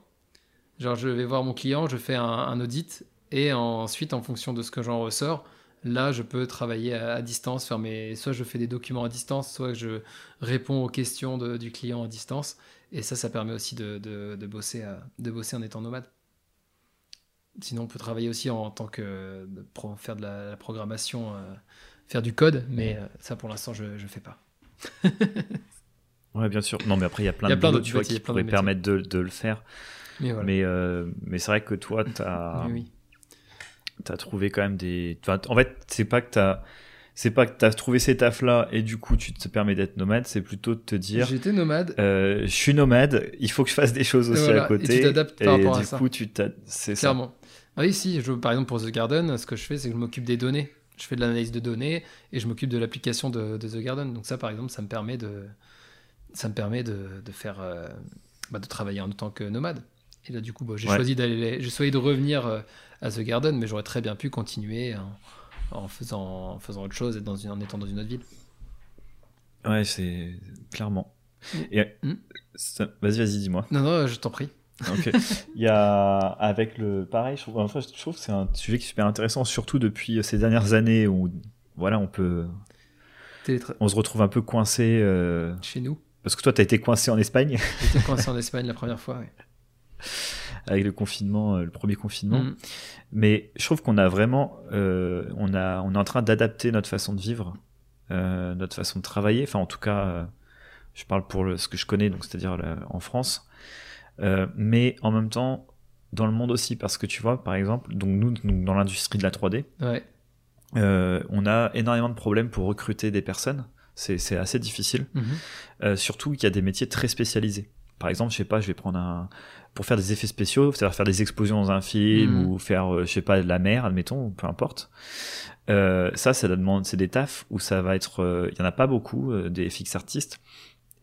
Speaker 2: Genre, je vais voir mon client, je fais un, audit, et ensuite, en fonction de ce que j'en ressors, là, je peux travailler à, distance, faire mes... soit je fais des documents à distance, soit je réponds aux questions du client à distance. Et ça, ça permet aussi de, de, bosser, de bosser en étant nomade. Sinon, on peut travailler aussi en, tant que faire de la, programmation, euh, faire du code, mais euh, ça, pour l'instant, je ne fais pas.
Speaker 1: ouais, bien sûr. Non, mais après, il y a plein, de tu vois, qui pourraient permettre de, de, le faire. Mais, mais, euh, mais c'est vrai que toi, tu as, as, trouvé quand même des. en fait, c'est pas que tu as c'est pas que tu as trouvé ces tafs là et du coup tu te permets d'être nomade, c'est plutôt de te dire
Speaker 2: J'étais nomade.
Speaker 1: Euh, je suis nomade, il faut que je fasse des choses aussi à côté.
Speaker 2: Et tu t'adaptes par rapport à ça.
Speaker 1: du coup, tu c'est
Speaker 2: Clairement. Ah oui, si, je, par exemple pour The Garden, ce que je fais, c'est que je m'occupe des données. Je fais de l'analyse de données et je m'occupe de l'application de, The Garden. Donc ça, par exemple, ça me permet de, ça me permet de, de faire, euh, bah, de travailler en tant que nomade. Et là, du coup, bah, j'ai choisi d'aller, j'ai choisi de revenir euh, à The Garden, mais j'aurais très bien pu continuer en, faisant, en faisant autre chose et dans une, en étant dans une autre ville.
Speaker 1: Ouais, c'est clairement. Mm. Mm. Vas-y, vas-y, dis-moi.
Speaker 2: Non, non, je t'en prie.
Speaker 1: Ok. Il y a avec le pareil, je trouve, enfin, je trouve que c'est un sujet qui est super intéressant, surtout depuis ces dernières années où voilà, on peut, on se retrouve un peu coincé euh,
Speaker 2: chez nous.
Speaker 1: Parce que toi, tu as été coincé en Espagne.
Speaker 2: J'étais coincé en Espagne la première fois.
Speaker 1: Avec le confinement, euh, le premier confinement. Mm. Mais je trouve qu'on a vraiment, euh, on a, on est en train d'adapter notre façon de vivre, notre façon de travailler. Enfin, en tout cas, je parle pour ce que je connais, donc c'est-à-dire en France. Euh, mais en même temps, dans le monde aussi, parce que tu vois, par exemple, donc nous, dans l'industrie de la 3D, euh, on a énormément de problèmes pour recruter des personnes. C'est assez difficile. Mhm. Euh, surtout qu'il y a des métiers très spécialisés. Par exemple, je sais pas, je vais prendre un pour faire des effets spéciaux, c'est-à-dire faire des explosions dans un film mhm. ou faire, je sais pas, de la mer, admettons, peu importe. ça, ça demande, c'est des tafs où ça va être, il y en a pas beaucoup des FX artistes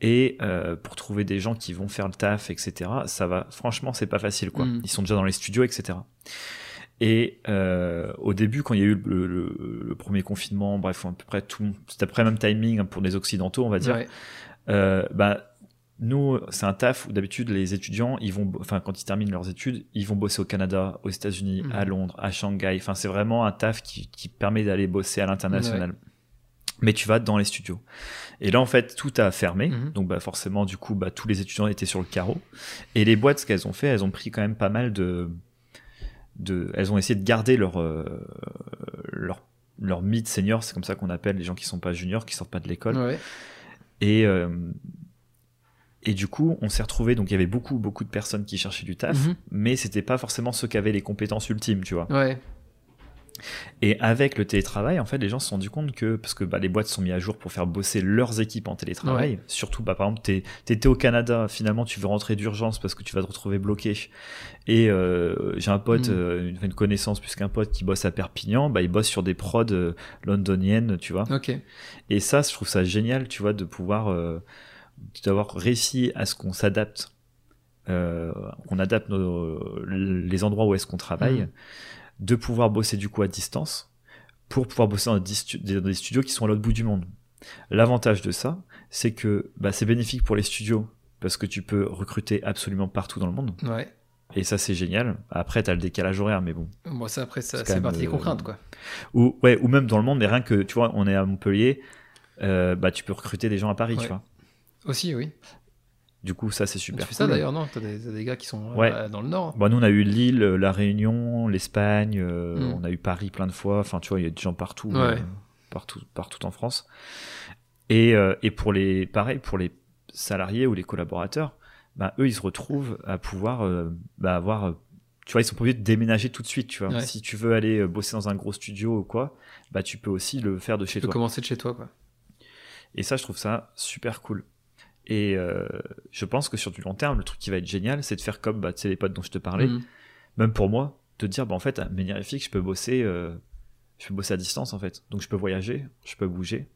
Speaker 1: et euh, pour trouver des gens qui vont faire le taf, etc. Ça va, franchement, c'est pas facile, quoi. Mm. Ils sont déjà dans les studios, etc. Et euh, au début, quand il y a eu le, premier confinement, bref, à peu près tout, c'était après même timing hein, pour les occidentaux, on va dire. Euh, bah, nous, c'est un taf où d'habitude les étudiants, ils vont, enfin, quand ils terminent leurs études, ils vont bosser au Canada, aux États-Unis, à mm. Londres, à Shanghai. Enfin, c'est vraiment un taf qui, qui permet d'aller bosser à l'international mais tu vas dans les studios. Et là, en fait, tout a fermé. Mhm. Donc, bah, forcément, du coup, bah, tous les étudiants étaient sur le carreau. Et les boîtes, ce qu'elles ont fait, elles ont pris quand même pas mal de. de elles ont essayé de garder leur. Euh, leur, leur mid senior, c'est comme ça qu'on appelle les gens qui sont pas juniors, qui sortent pas de l'école. Et. Euh, et du coup, on s'est retrouvé donc il y avait beaucoup beaucoup de personnes qui cherchaient du taf, mhm. mais c'était pas forcément ceux qui avaient les compétences ultimes, tu vois.
Speaker 2: Ouais.
Speaker 1: Et avec le télétravail, en fait, les gens se sont rendu compte que, parce que bah, les boîtes sont mises à jour pour faire bosser leurs équipes en télétravail, surtout, bah, par exemple, tu étais au Canada, finalement, tu veux rentrer d'urgence parce que tu vas te retrouver bloqué. Et euh, j'ai un pote, mm. euh, une, connaissance plus qu'un pote qui bosse à Perpignan, bah, il bosse sur des prods euh, londoniennes, tu vois. Et ça, je trouve ça génial, tu vois, de pouvoir, d'avoir réussi à ce qu'on s'adapte, qu'on adapte les endroits où est-ce qu'on travaille. Mm de pouvoir bosser du coup à distance pour pouvoir bosser dans des, studios qui sont à l'autre bout du monde. L'avantage de ça, c'est que bah, c'est bénéfique pour les studios parce que tu peux recruter absolument partout dans le monde.
Speaker 2: Ouais.
Speaker 1: Et ça, c'est génial. Après, tu as le décalage horaire, mais bon.
Speaker 2: Moi, ça, après, ça, c'est partie des euh, contraintes, quoi.
Speaker 1: Ou, ouais, ou même dans le monde, mais rien que, tu vois, on est à Montpellier, euh, bah, tu peux recruter des gens à Paris, tu vois.
Speaker 2: Aussi, oui.
Speaker 1: Du coup, ça, c'est super. Tu
Speaker 2: fais ça d'ailleurs, non? T'as des, des, gars qui sont euh, dans le Nord.
Speaker 1: Bon, nous, on a eu Lille, euh, La Réunion, l'Espagne, euh, hmm. on a eu Paris plein de fois. Enfin, tu vois, il y a des gens partout, partout, partout en France. Et, et pour les, pareil, pour les salariés ou les collaborateurs, bah, eux, ils se retrouvent à pouvoir bah, avoir. Tu vois, ils sont pas obligés de déménager tout de suite. Tu vois, si tu veux aller bosser dans un gros studio ou quoi, bah, tu peux aussi le faire de chez
Speaker 2: tu
Speaker 1: peux
Speaker 2: commencer de chez toi, quoi.
Speaker 1: Et ça, je trouve ça super cool. Et euh, je pense que sur du long terme, le truc qui va être génial, c'est de faire comme bah, les potes dont je te parlais, mm. même pour moi, de dire bah, en fait, à Ménérifique, je peux bosser, euh, je peux bosser à distance en fait. Donc je peux voyager, je peux bouger.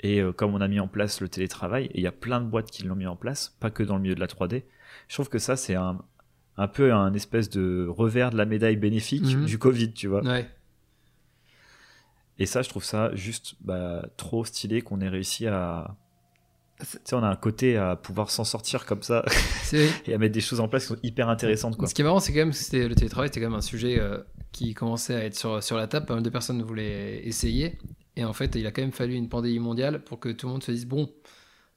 Speaker 1: Et euh, comme on a mis en place le télétravail, et il y a plein de boîtes qui l'ont mis en place, pas que dans le milieu de la 3D, je trouve que ça, c'est un, un peu un espèce de revers de la médaille bénéfique mm-hmm. du Covid, tu vois.
Speaker 2: Ouais.
Speaker 1: Et ça, je trouve ça juste bah, trop stylé qu'on ait réussi à, tu sais, on a un côté à pouvoir s'en sortir comme ça et à mettre des choses en place qui sont hyper intéressantes. Quoi.
Speaker 2: Ce qui est marrant, c'est quand même que le télétravail, c'était quand même un sujet euh, qui commençait à être sur, sur la table. Pas mal de personnes voulaient essayer. Et en fait, il a quand même fallu une pandémie mondiale pour que tout le monde se dise bon,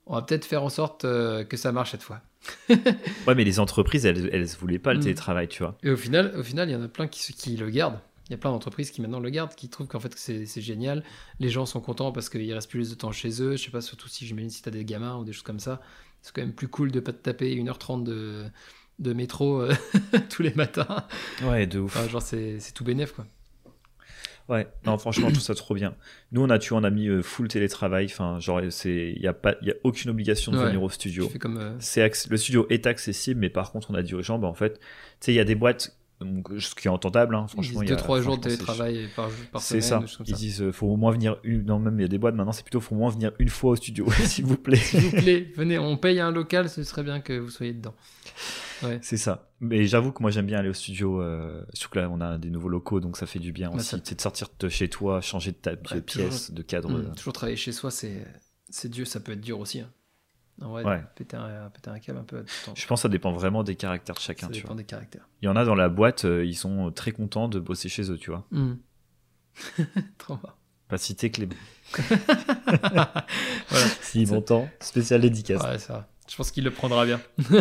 Speaker 2: on va peut-être faire en sorte euh, que ça marche cette fois.
Speaker 1: ouais, mais les entreprises, elles, elles voulaient pas le mm. télétravail, tu vois.
Speaker 2: Et au final, au final, il y en a plein qui, qui le gardent. Il y a plein d'entreprises qui maintenant le gardent, qui trouvent qu'en fait c'est génial. Les gens sont contents parce qu'il reste plus de temps chez eux. Je sais pas, surtout si j'imagine si tu as des gamins ou des choses comme ça. C'est quand même plus cool de pas te taper 1h30 de, de métro euh, tous les matins.
Speaker 1: Ouais, de ouf.
Speaker 2: genre c'est tout bénef quoi.
Speaker 1: Ouais, non, franchement, je trouve ça trop bien. Nous, on a, tu on a mis euh, full télétravail. Enfin, genre, c'est, il y a pas, il y a aucune obligation de venir au studio.
Speaker 2: Comme, euh,
Speaker 1: C'est le studio est accessible, mais par contre, on a dit aux gens, bah, en fait, tu sais, il y a des boîtes ce qui est entendable, hein, franchement.
Speaker 2: Ils disent 2-3 jours de télétravail par, par
Speaker 1: semaine. C'est ça. Ils disent euh, faut au moins venir une. Non, même il y a des boîtes maintenant, c'est plutôt faut au moins venir une fois au studio, s'il vous plaît.
Speaker 2: s'il vous plaît, venez, on paye un local, ce serait bien que vous soyez dedans.
Speaker 1: Ouais. C'est ça. Mais j'avoue que moi j'aime bien aller au studio, euh, surtout que là on a des nouveaux locaux, donc ça fait du bien aussi. C'est de sortir de chez toi, changer de, ta, pièce, de cadre.
Speaker 2: Mmh, toujours travailler chez soi, c'est Dieu, ça peut être dur aussi. Hein. Ouais, Péter, un, péter un câble un peu.
Speaker 1: Je pense que ça dépend vraiment des caractères de chacun.
Speaker 2: Ça
Speaker 1: dépend
Speaker 2: des caractères.
Speaker 1: Il y en a dans la boîte, euh, ils sont très contents de bosser chez eux, tu vois.
Speaker 2: Mmh. Trop bien.
Speaker 1: Pas citer Clément. voilà. Si m'entend, spécial dédicace.
Speaker 2: Ouais, ça. Je pense qu'il le prendra bien.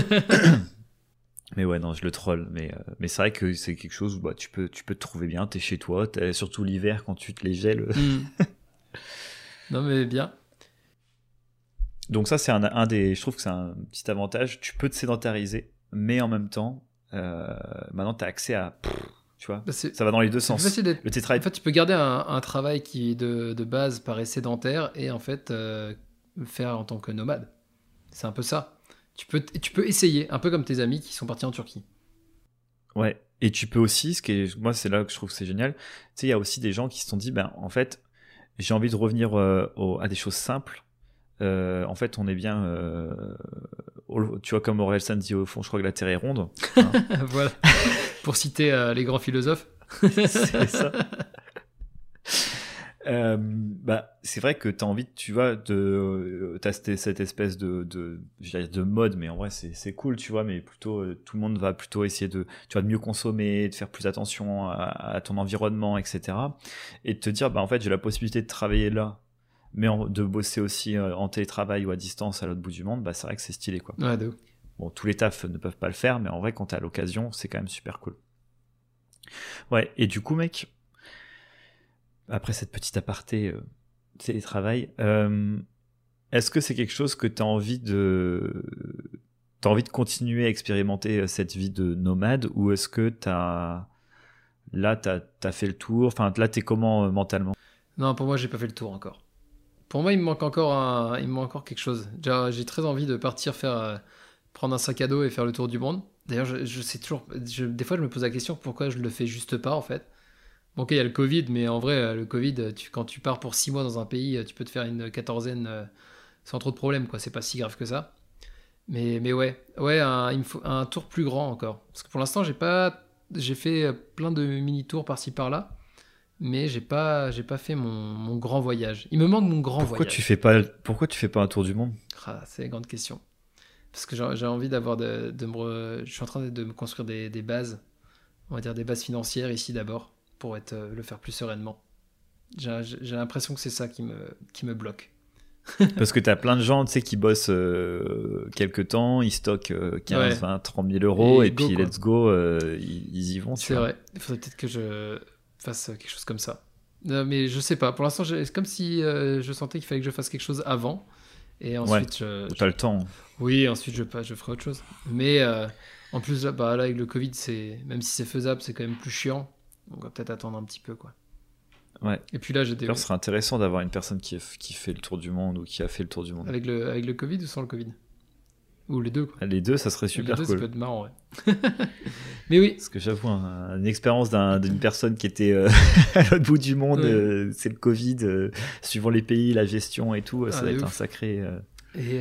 Speaker 1: mais ouais, non, je le troll. Mais, euh, mais c'est vrai que c'est quelque chose où bah, tu, peux, tu peux te trouver bien. Tu es chez toi, surtout l'hiver quand tu te les gèles.
Speaker 2: Hmm. non, mais bien.
Speaker 1: Donc, ça, c'est un, un, des. Je trouve que c'est un petit avantage. Tu peux te sédentariser, mais en même temps, euh, maintenant, tu as accès à. tu vois, bah, ça va dans les deux sens.
Speaker 2: Le télétravail. En fait, tu peux garder un, un travail qui, de, de, base, paraît sédentaire et en fait, euh, faire en tant que nomade. C'est un peu ça. Tu peux, tu peux essayer, un peu comme tes amis qui sont partis en Turquie.
Speaker 1: Ouais, et tu peux aussi, ce qui est, moi c'est là que je trouve que c'est génial, tu sais, il y a aussi des gens qui se sont dit, ben en fait, j'ai envie de revenir euh, à des choses simples. Euh, en fait, on est bien, euh, tu vois, comme Aurel San dit au fond, je crois que la Terre est ronde.
Speaker 2: Hein. voilà, pour citer les grands philosophes.
Speaker 1: c'est ça. Euh, bah, c'est vrai que tu as envie, tu vois, de, euh, t'as cette espèce de, de, de mode, mais en vrai, c'est cool, tu vois, mais plutôt, euh, tout le monde va plutôt essayer de, tu vois, de mieux consommer, de faire plus attention à, ton environnement, etc. Et de te dire, bah, en fait, j'ai la possibilité de travailler là, mais de bosser aussi en télétravail ou à distance à l'autre bout du monde, bah, c'est vrai que c'est stylé, quoi.
Speaker 2: Ouais, de...
Speaker 1: Bon, tous les tafs ne peuvent pas le faire, mais en vrai, quand t'as l'occasion, c'est quand même super cool. Ouais, et du coup, mec, après cette petite aparté euh, télétravail, euh, est-ce que c'est quelque chose que tu as envie de as envie de continuer à expérimenter euh, cette vie de nomade ou est-ce que as là tu as, fait le tour enfin là tu es comment mentalement?
Speaker 2: Non, pour moi j'ai pas fait le tour encore. Pour moi, il me manque encore quelque chose. J'ai très envie de partir faire prendre un sac à dos et faire le tour du monde. D'ailleurs, je, sais toujours des fois je me pose la question pourquoi je le fais juste pas en fait? Bon, ok, il y a le Covid, mais en vrai, euh, le Covid, quand tu pars pour 6 mois dans un pays, euh, tu peux te faire une quatorzaine euh, sans trop de problèmes, quoi. C'est pas si grave que ça. Mais, mais ouais, ouais, il me faut un tour plus grand encore. Parce que pour l'instant, j'ai pas, j'ai fait plein de mini tours par-ci par-là, mais j'ai pas, j'ai pas fait mon, mon, grand voyage. Il me manque mon grand
Speaker 1: pourquoi
Speaker 2: voyage.
Speaker 1: Tu fais pas, pourquoi tu fais pas un tour du monde?
Speaker 2: Ah, C'est une grande question. Parce que j'ai envie d'avoir de, de, me, je suis en train de me construire des, des bases, on va dire des bases financières ici d'abord pour être, euh, le faire plus sereinement. J'ai l'impression que c'est ça qui me, qui me bloque.
Speaker 1: Parce que tu as plein de gens tu sais, qui bossent euh, quelques temps, ils stockent 15, 20, 30 000 euros et, puis let's go, euh, ils, y vont.
Speaker 2: C'est vrai, il faudrait peut-être que je fasse quelque chose comme ça. mais je sais pas, pour l'instant, c'est comme si je sentais qu'il fallait que je fasse quelque chose avant. Et ensuite,
Speaker 1: ouais, tu as le temps.
Speaker 2: Oui, ensuite je, je ferai autre chose. Mais en plus, bah, là, avec le Covid, même si c'est faisable, c'est quand même plus chiant. On va peut-être attendre un petit peu, quoi.
Speaker 1: Ouais.
Speaker 2: Et puis là, j'ai des.
Speaker 1: ce serait intéressant d'avoir une personne qui, qui fait le tour du monde ou qui a fait le tour du monde.
Speaker 2: Avec le, avec le Covid ou sans le Covid? Ou les deux, quoi.
Speaker 1: Les deux, ça serait super
Speaker 2: les
Speaker 1: deux,
Speaker 2: Ça peut être marrant, ouais. Mais oui.
Speaker 1: Parce que j'avoue, une expérience d'une personne qui était euh, à l'autre bout du monde, euh, c'est le Covid, euh, suivant les pays, la gestion et tout, ça ah, va être un sacré.
Speaker 2: Et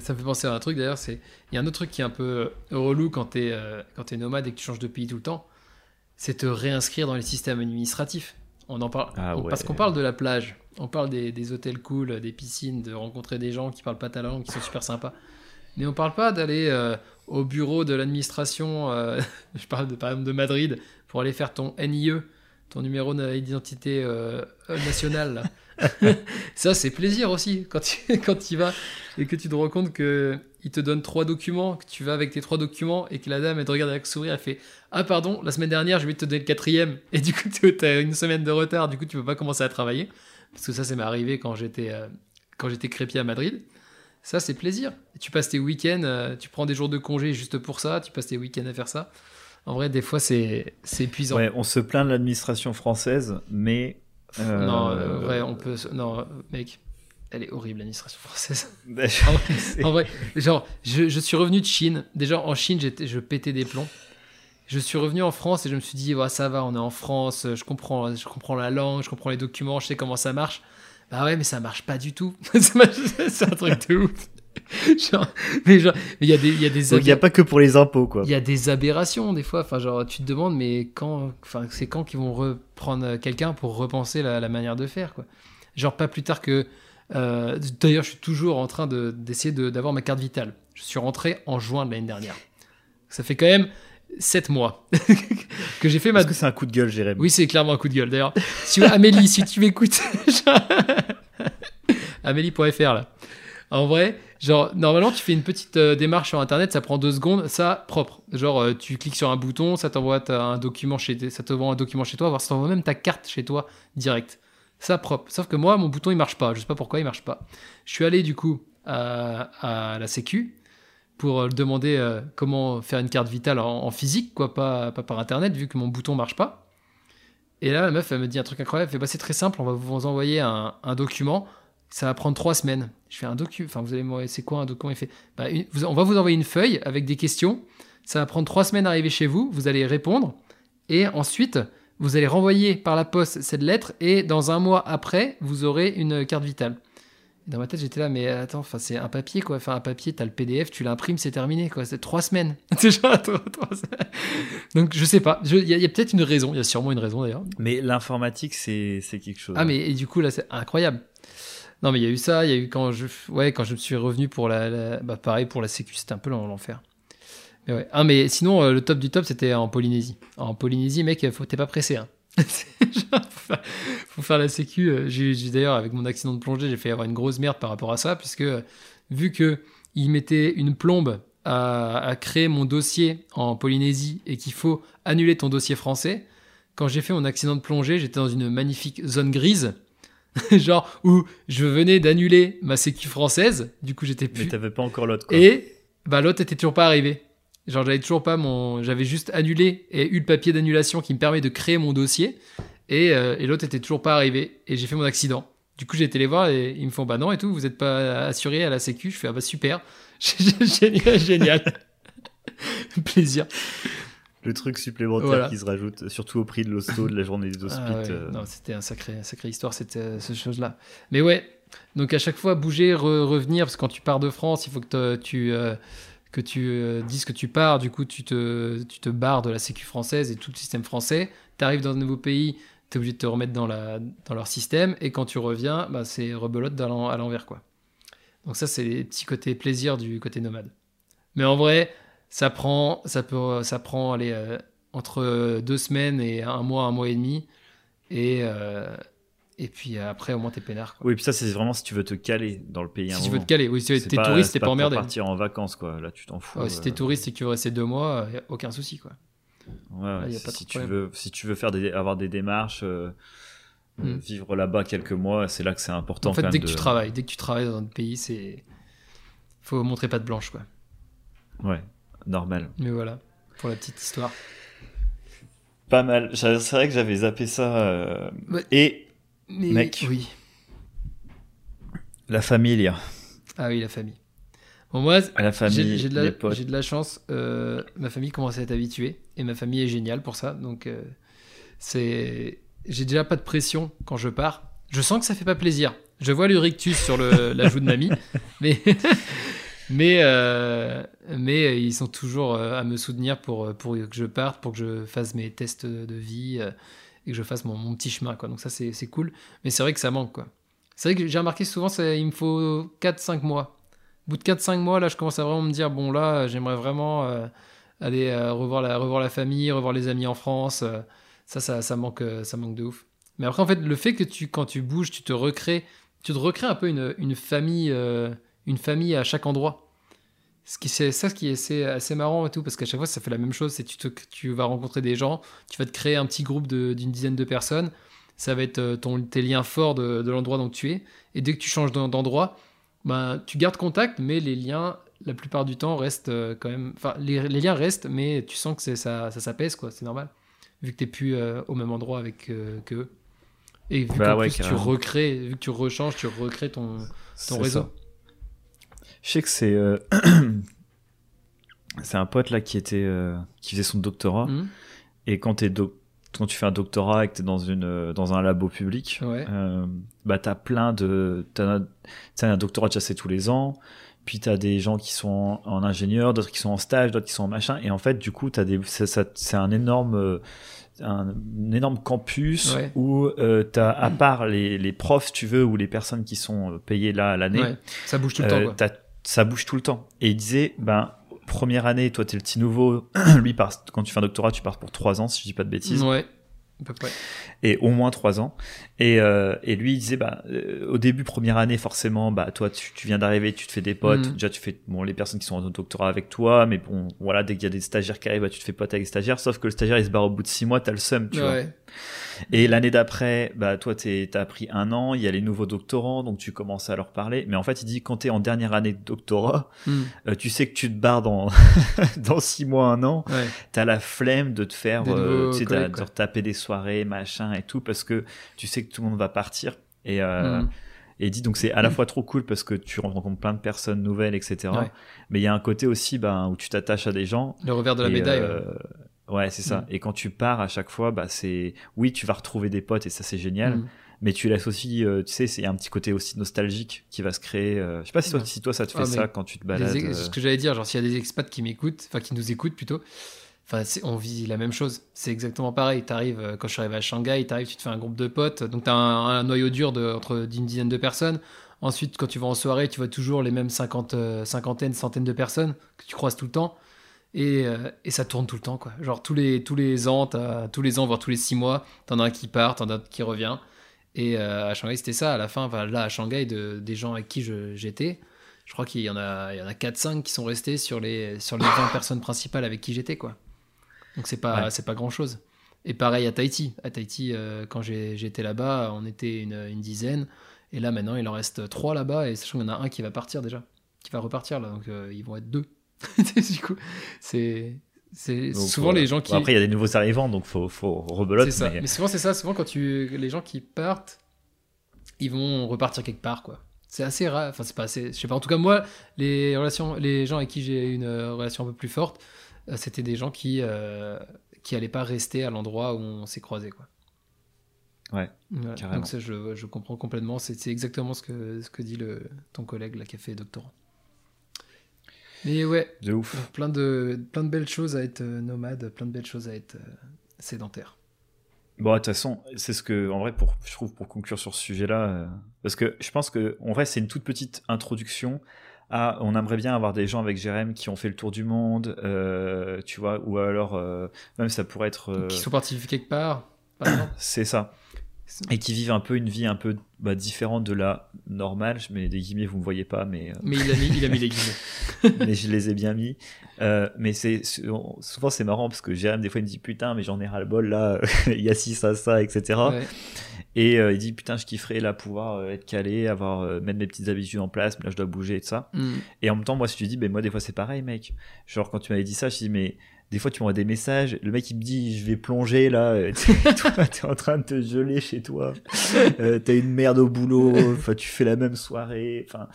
Speaker 2: ça me fait penser à un truc d'ailleurs, c'est il y a un autre truc qui est un peu relou quand t'es es nomade et que tu changes de pays tout le temps c'est te réinscrire dans les systèmes administratifs. On en parle
Speaker 1: ah
Speaker 2: parce qu'on parle de la plage On parle des, des hôtels cool, des piscines, de rencontrer des gens qui parlent pas ta langue, qui sont super sympas. Mais on parle pas d'aller euh, au bureau de l'administration, euh, je parle de, par exemple de Madrid, pour aller faire ton NIE, ton numéro d'identité euh, nationale. ça, c'est plaisir aussi quand tu, quand tu y vas et que tu te rends compte que il te donne trois documents, que tu vas avec tes trois documents et que la dame, elle te regarde avec sourire, elle fait Ah, pardon, la semaine dernière, je vais te donner le quatrième. Et du coup, tu as une semaine de retard, du coup, tu peux pas commencer à travailler. Parce que ça, ça m'est arrivé quand j'étais euh, quand j'étais crépier à Madrid. Ça, c'est plaisir. Et tu passes tes week-ends, euh, tu prends des jours de congé juste pour ça, tu passes tes week-ends à faire ça. En vrai, des fois, c'est épuisant.
Speaker 1: Ouais, on se plaint de l'administration française, mais. euh,
Speaker 2: Non, euh, vrai, on peut. Non, mec, elle est horrible, l'administration française.
Speaker 1: bah,
Speaker 2: En vrai, genre, je, je suis revenu de Chine. Déjà, en Chine, je pétais des plombs. Je suis revenu en France et je me suis dit, ouais, ça va, on est en France, je comprends, je comprends la langue, je comprends les documents, je sais comment ça marche. Bah ouais, mais ça marche pas du tout. C'est un truc de ouf. Genre, mais genre, il y a des, il y a des,
Speaker 1: il n'y a pas que pour les impôts, quoi.
Speaker 2: il y a des aberrations des fois. Enfin, genre, tu te demandes, mais quand, enfin, c'est quand qu'ils vont reprendre quelqu'un pour repenser la, la manière de faire, quoi. Genre pas plus tard que. euh, D'ailleurs, je suis toujours en train de- d'essayer de, d'avoir ma carte vitale. Je suis rentré en juin de l'année dernière. Ça fait quand même 7 mois que j'ai fait ma.
Speaker 1: Est-ce que c'est un coup de gueule, Jérémy
Speaker 2: Oui, c'est clairement un coup de gueule. D'ailleurs, si, Amélie, si tu m'écoutes, Amélie.fr là. En vrai, genre, normalement, tu fais une petite euh, démarche sur Internet, ça prend deux secondes, ça, propre. Genre, euh, tu cliques sur un bouton, ça t'envoie un document chez, ça t'envoie un document chez toi, voire ça t'envoie même ta carte chez toi, direct. Ça, propre. Sauf que moi, mon bouton, il marche pas. Je sais pas pourquoi il marche pas. Je suis allé, du coup, à, à la Sécu pour euh, demander euh, comment faire une carte vitale en, physique, quoi, pas, par Internet, vu que mon bouton marche pas. Et là, la meuf, elle me dit un truc incroyable. Elle fait, bah, c'est très simple, on va vous envoyer un, document. Ça va prendre trois semaines. Je fais un document. Enfin, vous allez me c'est quoi un document? Il fait, bah, on va vous envoyer une feuille avec des questions. Ça va prendre trois semaines à arriver chez vous. Vous allez répondre. Et ensuite, vous allez renvoyer par la poste cette lettre. Et dans un mois après, vous aurez une carte vitale. Dans ma tête, j'étais là, mais attends, enfin, c'est un papier, quoi. Enfin, un papier, t'as le PDF, tu l'imprimes, c'est terminé, quoi. C'est trois semaines. C'est genre trois, trois semaines. Donc, je sais pas. Il y a, peut-être une raison. Il y a sûrement une raison, d'ailleurs.
Speaker 1: Mais l'informatique, c'est c'est quelque chose.
Speaker 2: Ah mais et du coup là c'est incroyable. Non mais il y a eu ça, il y a eu quand je ouais quand je me suis revenu pour la, la- bah pareil pour la sécu c'était un peu l'en- l'enfer. Mais ouais. Ah mais sinon euh, le top du top c'était en Polynésie. En Polynésie mec t'es pas pressé hein. Faut, faire, la sécu. euh, J'ai d'ailleurs avec mon accident de plongée j'ai fait avoir une grosse merde par rapport à ça puisque euh, vu que il mettait une plombe à, à créer mon dossier en Polynésie et qu'il faut annuler ton dossier français. Quand j'ai fait mon accident de plongée, j'étais dans une magnifique zone grise, genre où je venais d'annuler ma sécu française, du coup j'étais
Speaker 1: Mais
Speaker 2: plus.
Speaker 1: t'avais pas encore l'autre.
Speaker 2: Et bah l'autre était toujours pas arrivé. Genre j'avais toujours pas mon, j'avais juste annulé et eu le papier d'annulation qui me permet de créer mon dossier, et, euh, et l'autre était toujours pas arrivé. Et j'ai fait mon accident. Du coup j'ai été les voir et ils me font bah non et tout, vous êtes pas assuré à la sécu. Je fais ah bah super, génial, génial, plaisir.
Speaker 1: Le truc supplémentaire
Speaker 2: Voilà.
Speaker 1: qui se rajoute, surtout au prix de l'hosto de la journée des hospites.
Speaker 2: Ah ouais,
Speaker 1: euh,
Speaker 2: Non, c'était un sacré, sacrée histoire, cette, euh, cette chose-là. Mais ouais, donc à chaque fois, bouger, re- revenir, parce que quand tu pars de France, il faut que tu, que tu euh, dises que tu pars, du coup, tu te, tu te barres de la Sécu française et tout le système français. Tu arrives dans un nouveau pays, tu es obligé de te remettre dans, la, dans leur système, et quand tu reviens, bah, c'est rebelote à l'envers, quoi. Donc ça, c'est les petits côtés plaisir du côté nomade. Mais en vrai, ça prend, ça peut, ça prend allez, euh, entre deux semaines et un mois, un mois et demi. Et, euh, et puis après, au moins, t'es peinard. Quoi.
Speaker 1: Oui, puis ça, c'est vraiment si tu veux te caler dans le pays. un
Speaker 2: si tu veux te caler, oui, si t'es
Speaker 1: pas-
Speaker 2: touriste, t'es pas
Speaker 1: pour
Speaker 2: emmerdé.
Speaker 1: partir en vacances, quoi. Là, tu t'en fous.
Speaker 2: Ouais, si t'es
Speaker 1: euh,
Speaker 2: touriste et que tu veux rester deux mois, y a aucun souci. Quoi.
Speaker 1: Ouais,
Speaker 2: Là, y a
Speaker 1: si,
Speaker 2: pas
Speaker 1: si tu veux, si tu veux faire des, avoir des démarches, euh, euh,
Speaker 2: Mm.
Speaker 1: vivre là-bas quelques mois, c'est là que c'est important.
Speaker 2: en fait,
Speaker 1: quand
Speaker 2: dès
Speaker 1: même
Speaker 2: que tu travailles, dès que tu travailles dans un pays, c'est. Faut montrer pas de blanche, quoi.
Speaker 1: Ouais, normal.
Speaker 2: Mais voilà, pour la petite histoire.
Speaker 1: Pas mal. C'est vrai que j'avais zappé ça. euh,
Speaker 2: Ouais.
Speaker 1: Et
Speaker 2: Mais,
Speaker 1: Mec.
Speaker 2: Oui.
Speaker 1: la famille,
Speaker 2: Ah oui, la famille. Bon, moi, J'ai de, la- de chance. euh, ma famille commence à être habituée et ma famille est géniale pour ça. Donc, euh, c'est, j'ai déjà pas de pression quand je pars. Je sens que ça fait pas plaisir. Je vois le rictus sur le, la joue de mamie, mais mais euh, mais ils sont toujours à me soutenir pour pour que je parte, pour que je fasse mes tests de vie et que je fasse mon, petit chemin quoi. Donc ça c'est cool. Mais c'est vrai que ça manque quoi. C'est vrai que j'ai remarqué souvent, il me faut 4-5 mois. Au bout de 4-5 mois, là, je commence à vraiment me dire, bon, là, j'aimerais vraiment euh, aller euh, revoir, la, revoir la famille, revoir les amis en France. Euh, ça, ça, ça, manque, ça manque de ouf. Mais après, en fait, le fait que tu, quand tu bouges, tu te recrées, tu te recrées un peu une, une famille, une famille à chaque endroit. Ce qui, c'est ça ce qui est assez, marrant et tout, parce qu'à chaque fois, ça fait la même chose. C'est tu, tu vas rencontrer des gens, tu vas te créer un petit groupe d'une dizaine de personnes. Ça va être ton, tes liens forts de, de l'endroit où tu es. Et dès que tu changes d'endroit, ben, tu gardes contact, mais les liens, la plupart du temps, restent euh, quand même. Enfin, les, liens restent, mais tu sens que ça, ça s'apaise, quoi. C'est normal. Vu que tu n'es plus euh, au même endroit avec euh, qu'eux. Et vu bah que tu recrées, vu que tu rechanges, tu recrées ton, ton réseau.
Speaker 1: Je sais que c'est. c'est un pote là qui était qui faisait son doctorat. Mmh. Et quand tu es quand tu fais un doctorat et que tu es dans, une, dans un labo public, euh, bah, tu as plein de. Tu as, un doctorat, tu as tous les ans. Puis tu as des gens qui sont en, ingénieur, d'autres qui sont en stage, d'autres qui sont en machin. Et en fait, du coup, c'est un énorme. Un, énorme campus où euh, tu as, à part les, les, profs, tu veux, ou les personnes qui sont payées là à l'année,
Speaker 2: ça bouge tout le temps. Euh, quoi.
Speaker 1: Ça bouge tout le temps. Et il disait, ben, première année, toi, tu es le petit nouveau. Lui, quand tu fais un doctorat, tu pars pour trois ans, si je dis pas de bêtises.
Speaker 2: Ouais, à peu près.
Speaker 1: Et au moins trois ans. Et, euh, et lui, il disait, bah, euh, au début, première année, forcément, bah, toi, tu, tu viens d'arriver, tu te fais des potes. Mm. Déjà, tu fais, bon, les personnes qui sont en doctorat avec toi, mais bon, voilà, dès qu'il y a des stagiaires qui arrivent, bah, tu te fais pote avec les stagiaires. Sauf que le stagiaire, il se barre au bout de six mois, t'as le seum, tu ouais. vois. Et l'année d'après, bah, toi, t'as pris un an, il y a les nouveaux doctorants, donc tu commences à leur parler. Mais en fait, il dit, quand t'es en dernière année de doctorat, hmm. euh, tu sais que tu te barres dans, dans six mois, un an, ouais. t'as la flemme de te faire, euh, tu sais, de taper des soirées, machin et tout, parce que tu sais que tout le monde va partir. Et, euh. Et dit donc c'est à la fois trop cool parce que tu rencontres plein de personnes nouvelles, etc. Mais il y a un côté aussi ben, où tu t'attaches à des gens.
Speaker 2: Le revers de la médaille.
Speaker 1: Ouais, c'est ça. Mm. Et quand tu pars à chaque fois, bah c'est oui, tu vas retrouver des potes et ça c'est génial. Mm. Mais tu laisses aussi, euh, tu sais, c'est un petit côté aussi nostalgique qui va se créer. Euh, je sais pas si toi, si toi ça te fait ah, ça quand tu te balades.
Speaker 2: C'est ce que j'allais dire, genre s'il y a des expats qui m'écoutent, enfin qui nous écoutent plutôt, enfin on vit la même chose. C'est exactement pareil. T'arrives euh, quand je suis arrivé à Shanghai, t'arrives, tu te fais un groupe de potes, donc t'as un, un noyau dur de entre d'une dizaine de personnes. Ensuite, quand tu vas en soirée, tu vois toujours les mêmes cinquante, cinquantaines, centaines de personnes que tu croises tout le temps. Euh, et, ça tourne tout le temps, quoi. Genre tous les, tous les ans, tous les ans, voire tous les six mois, t'en as un qui part, t'en as un qui revient. Et euh, à Shanghai, c'était ça. À la fin, là, à Shanghai, de, des gens avec qui j'étais, je, crois qu'il y en a, il y en a 4-5 qui sont restés sur les, sur les 20 personnes principales avec qui j'étais, quoi. Donc c'est pas, c'est pas grand chose. Et pareil à Tahiti. À Tahiti, euh, quand j'étais là-bas, on était une, une, dizaine. Et là, maintenant, il en reste 3 là-bas. Et sachant qu'il y en a un qui va partir déjà, qui va repartir là. Donc ils vont être deux. du coup, c'est c'est souvent les gens qui.
Speaker 1: après, il y a des nouveaux arrivants, donc faut, faut rebelote.
Speaker 2: Ça. Mais... souvent, c'est ça. Souvent, quand tu les gens qui partent, ils vont repartir quelque part, quoi. C'est assez rare. Enfin, c'est pas assez. Je sais pas. En tout cas, moi, les relations, les gens avec qui j'ai une relation un peu plus forte, euh, c'était des gens qui euh, qui allaient pas rester à l'endroit où on s'est croisés, quoi.
Speaker 1: Ouais.
Speaker 2: Donc ça, je, je comprends complètement. C'est exactement ce que ce que dit le ton collègue là qui a fait doctorant. Mais ouais,
Speaker 1: de ouf.
Speaker 2: Plein de, plein de belles choses à être euh, nomade, plein de belles choses à être euh, sédentaire.
Speaker 1: Bon, de toute façon, c'est ce que, en vrai, pour, je trouve, pour conclure sur ce sujet-là, euh, parce que je pense que, en vrai, c'est une toute petite introduction à, on aimerait bien avoir des gens avec Jérém qui ont fait le tour du monde, tu vois, ou alors, même ça pourrait être.
Speaker 2: Qui sont partis quelque part,
Speaker 1: c'est ça et qui vivent un peu une vie un peu bah, différente de la normale. Je mets des guillemets, vous ne me voyez pas, mais. Euh,
Speaker 2: mais il a mis, il a mis les guillemets.
Speaker 1: mais je les ai bien mis. Euh, mais c'est souvent c'est marrant parce que Jérém des fois il me dit putain mais j'en ai ras le bol là, il y a ci ça ça etc. Et euh, il dit putain je kifferais là pouvoir être calé, avoir mettre mes petites habitudes en place, mais là je dois bouger et tout ça. Mm. Et en même temps moi si tu dis ben moi des fois c'est pareil mec. Genre quand tu m'avais dit ça je dis mais des fois tu m'envoies des messages, le mec il me dit je vais plonger là, euh, toi t'es en train de te geler chez toi, euh, t'as une merde au boulot, enfin tu fais la même soirée, enfin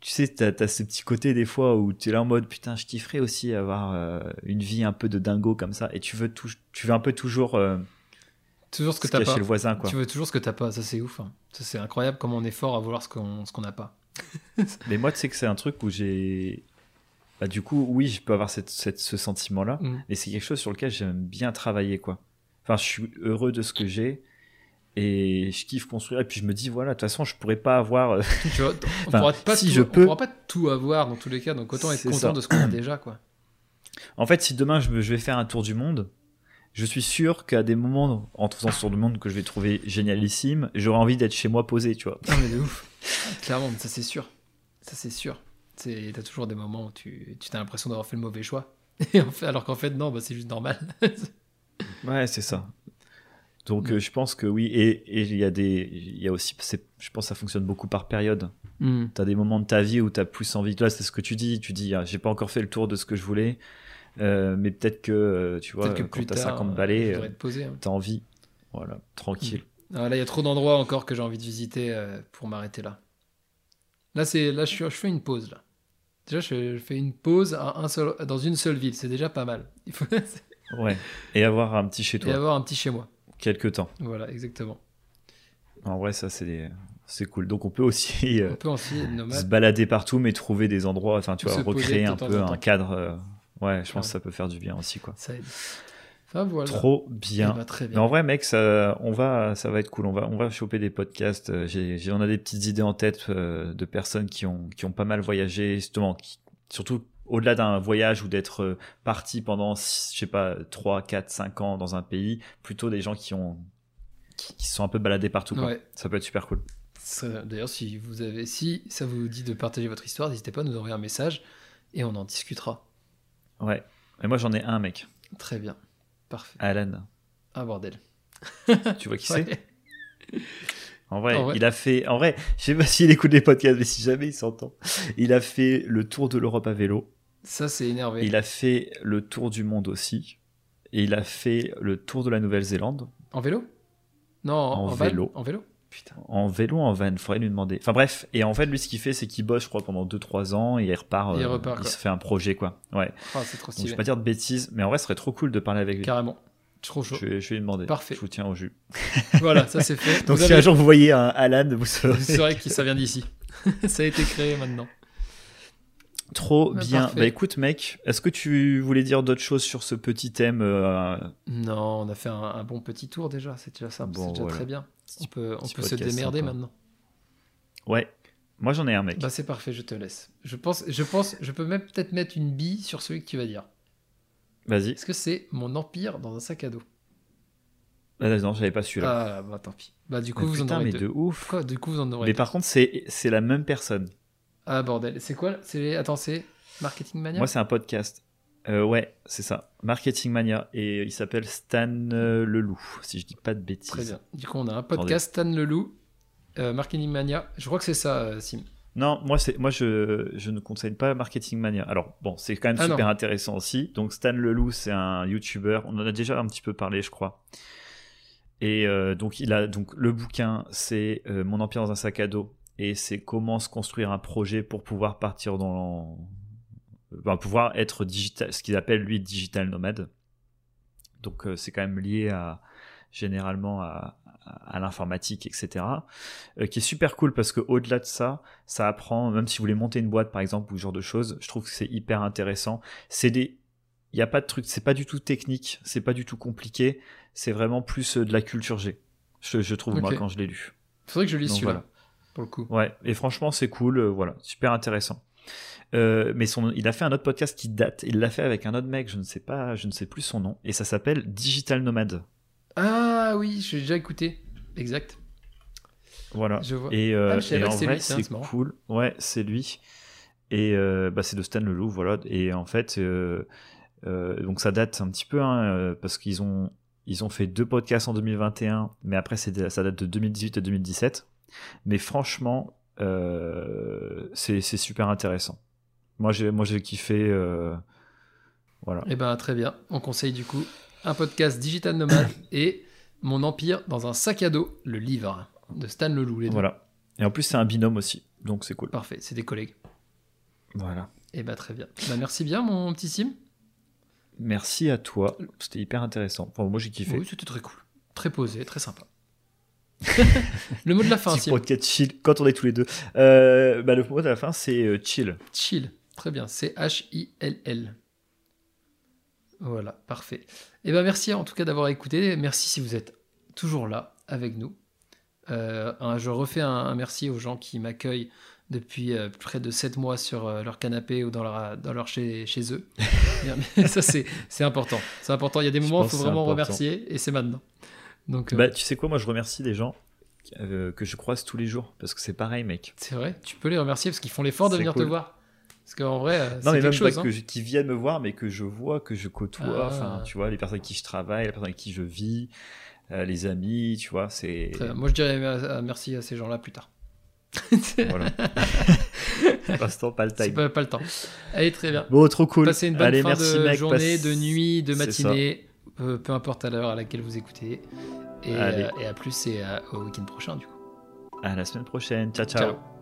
Speaker 1: tu sais t'as as ce petit côté des fois où tu es là en mode putain je kifferais aussi avoir euh, une vie un peu de dingo comme ça. Et tu veux tout, tu veux un peu toujours
Speaker 2: toujours ce que t'as pas.
Speaker 1: chez le voisin quoi.
Speaker 2: Tu veux toujours ce que t'as pas, ça c'est ouf, hein. ça c'est incroyable comment on est fort à vouloir ce qu'on ce qu'on n'a pas.
Speaker 1: Mais moi tu sais que c'est un truc où j'ai bah, du coup, oui, je peux avoir cette, ce sentiment-là, mm. mais c'est quelque chose sur lequel j'aime bien travailler, quoi. Enfin, je suis heureux de ce que j'ai, et je kiffe construire. Et puis je me dis, voilà, de toute façon, je pourrais pas avoir. euh,
Speaker 2: Tu vois, on
Speaker 1: Enfin,
Speaker 2: pourra pas
Speaker 1: si
Speaker 2: tout,
Speaker 1: je
Speaker 2: on
Speaker 1: peux-
Speaker 2: pourra pas tout avoir dans tous les cas, donc autant être content
Speaker 1: ça.
Speaker 2: de ce qu'on a déjà, quoi.
Speaker 1: En fait, si demain je, me- je vais faire un tour du monde, je suis sûr qu'à des moments, en faisant ce tour du monde que je vais trouver génialissime, j'aurai envie d'être chez moi posé, tu vois.
Speaker 2: Non mais de ouf. Clairement, ça c'est sûr. Ça c'est sûr. T'as toujours des moments où tu tu as l'impression d'avoir fait le mauvais choix. Et en fait, alors qu'en fait non, bah, c'est juste normal.
Speaker 1: Ouais, c'est ça. Donc euh, je pense que oui, et il y a des, il y a aussi, je pense que ça fonctionne beaucoup par période.
Speaker 2: Hmm.
Speaker 1: T'as des moments de ta vie où t'as plus envie. Toi, c'est ce que tu dis. Tu dis, ah, j'ai pas encore fait le tour de ce que je voulais, euh, mais peut-être que euh, tu vois,
Speaker 2: que
Speaker 1: quand t'as
Speaker 2: tard,
Speaker 1: 50
Speaker 2: euh,
Speaker 1: balais,
Speaker 2: hein.
Speaker 1: t'as envie, voilà, tranquille.
Speaker 2: Ah, là, il y a trop d'endroits encore que j'ai envie de visiter euh, pour m'arrêter là. Là, c'est là, je, fais une pause là. Déjà, je, je fais une pause à un seul, dans une seule ville. C'est déjà pas mal. Il faut
Speaker 1: Ouais. Et avoir un petit chez
Speaker 2: et
Speaker 1: toi,
Speaker 2: avoir un petit chez moi.
Speaker 1: quelque temps.
Speaker 2: Voilà, exactement.
Speaker 1: En vrai, ça c'est c'est cool. Donc on peut aussi euh,
Speaker 2: peut aussi
Speaker 1: se balader partout, mais trouver des endroits, enfin tu vois, recréer un peu un cadre. euh, Ouais, je pense que ça peut faire du bien aussi, quoi.
Speaker 2: Ça aide. Voilà.
Speaker 1: Trop
Speaker 2: Eh
Speaker 1: bien.
Speaker 2: ben, très
Speaker 1: Mais
Speaker 2: bien.
Speaker 1: en vrai, mec, ça, on va, ça va être cool. On va, on va choper des podcasts. Euh, J'ai, on a des petites idées en tête euh, de personnes qui ont, qui ont pas mal voyagé, justement, qui- surtout au-delà d'un voyage ou d'être euh, parti pendant, je sais pas, 3, 4, 5 ans dans un pays, plutôt des gens qui ont, qui, sont un peu baladés partout. quoi.
Speaker 2: Ouais.
Speaker 1: Ça peut être super cool.
Speaker 2: D'ailleurs, si vous avez, si ça vous dit de partager votre histoire, n'hésitez pas à nous envoyer un message et on en discutera.
Speaker 1: Ouais. Et moi, j'en ai un, mec.
Speaker 2: Très bien. Parfait.
Speaker 1: Alan.
Speaker 2: Ah bordel.
Speaker 1: Tu vois qui c'est. En vrai,
Speaker 2: En vrai.
Speaker 1: il a fait. En vrai, je sais pas s'il écoute les podcasts, mais si jamais il s'entend, il a fait le tour de l'Europe à vélo.
Speaker 2: Ça, c'est énervé.
Speaker 1: Il a fait le tour du monde aussi. Et il a fait le tour de la Nouvelle-Zélande.
Speaker 2: En vélo? Non, en,
Speaker 1: En
Speaker 2: en van?
Speaker 1: vélo.
Speaker 2: En vélo? Putain.
Speaker 1: En vélo, en van, faudrait lui demander. Enfin bref, et en fait, lui, ce qu'il fait, c'est qu'il bosse, je crois, pendant 2-3 ans et il repart.
Speaker 2: Il
Speaker 1: euh,
Speaker 2: repart, quoi.
Speaker 1: se fait un projet, quoi. Ouais.
Speaker 2: Ah, c'est trop
Speaker 1: Donc, je vais pas dire de bêtises, mais en vrai, ce serait trop cool de parler avec lui.
Speaker 2: Carrément. Trop chaud.
Speaker 1: Je vais, je vais lui demander.
Speaker 2: Parfait.
Speaker 1: Je vous tiens au jus.
Speaker 2: voilà, ça c'est fait.
Speaker 1: Donc,
Speaker 2: vous,
Speaker 1: si
Speaker 2: avez...
Speaker 1: un jour vous voyez un Alan, vous saurez.
Speaker 2: vous saurez que ça vient d'ici. ça a été créé maintenant.
Speaker 1: Trop
Speaker 2: Bah,
Speaker 1: bien.
Speaker 2: parfait.
Speaker 1: Bah écoute, mec, est-ce que tu voulais dire d'autres choses sur ce petit thème euh,
Speaker 2: Non, on a fait un, un bon petit tour déjà. C'est déjà ça.
Speaker 1: Bon,
Speaker 2: c'est déjà
Speaker 1: voilà.
Speaker 2: très bien. On peut, on
Speaker 1: petit
Speaker 2: peut se démerder
Speaker 1: sympa.
Speaker 2: maintenant.
Speaker 1: Ouais. Moi, j'en ai un, mec.
Speaker 2: Bah c'est parfait, je te laisse. Je pense, je pense, je peux même peut-être mettre une bille sur celui que tu vas dire.
Speaker 1: Vas-y.
Speaker 2: Est-ce que c'est mon empire dans un sac à dos?
Speaker 1: Ah, non, j'avais pas celui-là.
Speaker 2: Ah bah tant pis. Bah du coup
Speaker 1: Mais
Speaker 2: vous
Speaker 1: putain,
Speaker 2: en aurez
Speaker 1: mais
Speaker 2: deux.
Speaker 1: de ouf.
Speaker 2: Quoi Du coup vous en aurez
Speaker 1: Mais
Speaker 2: deux.
Speaker 1: par contre, c'est la même personne.
Speaker 2: Ah bordel, c'est quoi C'est attends, c'est Marketing Mania
Speaker 1: Moi, c'est un podcast. Euh, ouais, c'est ça. Marketing Mania. Et il s'appelle Stan euh, Leloup, si je dis pas de bêtises.
Speaker 2: Très bien. Du coup on a un podcast Stan Leloup, euh, Marketing Mania. Je crois que c'est ça, euh, Sim.
Speaker 1: Non, moi, c'est, moi je, je ne conseille pas Marketing Mania. Alors, bon, c'est quand même
Speaker 2: Ah,
Speaker 1: super
Speaker 2: non.
Speaker 1: intéressant aussi. Donc, Stan Leloup, c'est un YouTuber. On en a déjà un petit peu parlé, je crois. Et euh, donc, il a donc le bouquin, c'est Mon empire dans un sac à dos. Et c'est comment se construire un projet pour pouvoir partir dans. ben, pouvoir être digital, ce qu'il appelle lui digital nomade. Donc, euh, c'est quand même lié à généralement à, à l'informatique, etc. euh, qui est super cool parce que au-delà de ça, ça apprend, même si vous voulez monter une boîte par exemple ou ce genre de choses, je trouve que c'est hyper intéressant. C'est des, il y a pas de truc, c'est pas du tout technique, c'est pas du tout compliqué, c'est vraiment plus euh, de la culture G. Je, je trouve moi
Speaker 2: Ok.
Speaker 1: quand je l'ai lu.
Speaker 2: Faudrait que je
Speaker 1: Donc,
Speaker 2: celui-là.
Speaker 1: voilà.
Speaker 2: Pour le coup.
Speaker 1: Ouais, et franchement c'est cool, euh, voilà, super intéressant. Euh, mais son, il a fait un autre podcast qui date. Il l'a fait avec un autre mec, je ne sais pas, je ne sais plus son nom, et ça s'appelle Digital Nomad.
Speaker 2: Ah oui, j'ai déjà écouté. Exact.
Speaker 1: Voilà.
Speaker 2: Je vois.
Speaker 1: Et, euh,
Speaker 2: Ah, je
Speaker 1: et en vrai,
Speaker 2: tiens,
Speaker 1: c'est cool. Ouais, c'est lui. Et euh, bah, c'est de Stan Leloup, voilà. Et en fait, donc ça date un petit peu, hein, parce qu'ils ont, ils ont fait deux podcasts en 2021, mais après, ça date de 2018 et 2017. Mais franchement, euh, c'est super intéressant. Moi, j'ai moi, j'ai kiffé. euh, voilà.
Speaker 2: Eh ben très bien. On conseille du coup un podcast Digital Nomad et Mon Empire dans un sac à dos, le livre de Stan Leloup. Les deux.
Speaker 1: Voilà. Et en plus, c'est un binôme aussi, donc c'est cool.
Speaker 2: Parfait, c'est des collègues.
Speaker 1: Voilà.
Speaker 2: Eh ben très bien. Bah, merci bien mon petit Sim.
Speaker 1: Merci à toi. C'était hyper intéressant. Enfin, moi, j'ai kiffé.
Speaker 2: Oui, c'était très cool. Très posé, très sympa. Le mot de la fin,
Speaker 1: podcast chill quand on est tous les deux. Euh, bah, le mot de la fin, c'est euh, chill.
Speaker 2: Chill. Très bien. C'est H-I-L-L. Voilà, parfait. Eh ben merci en tout cas d'avoir écouté. Merci si vous êtes toujours là avec nous. je refais un, merci aux gens qui m'accueillent depuis près de 7 mois sur leur canapé ou dans leur, dans leur chez, chez eux. ça, c'est important. C'est important. Il y a des moments où il faut vraiment remercier et c'est maintenant.
Speaker 1: Donc, bah, tu sais quoi, moi je remercie les gens que je croise tous les jours parce que c'est pareil, mec.
Speaker 2: C'est vrai, tu peux les remercier parce qu'ils font l'effort de venir te voir. Parce qu'en vrai, euh,
Speaker 1: non, mais
Speaker 2: même chose,
Speaker 1: pas que hein. qui viennent me voir, mais que je vois, que je côtoie. Enfin, ah. tu vois, les personnes avec qui je travaille, les personnes avec qui je vis, euh, les amis, tu vois, c'est.
Speaker 2: Moi, je dirais euh, merci à ces gens-là plus tard.
Speaker 1: voilà. pas le time.
Speaker 2: Pas, pas, le temps. Allez, très bien.
Speaker 1: Bon, trop cool.
Speaker 2: Passez une bonne Allez, fin merci, de journée, de nuit, de matinée, peu importe à l'heure à laquelle vous écoutez. Et, et à plus et au week-end prochain, du coup.
Speaker 1: À la semaine prochaine. ciao. ciao. ciao.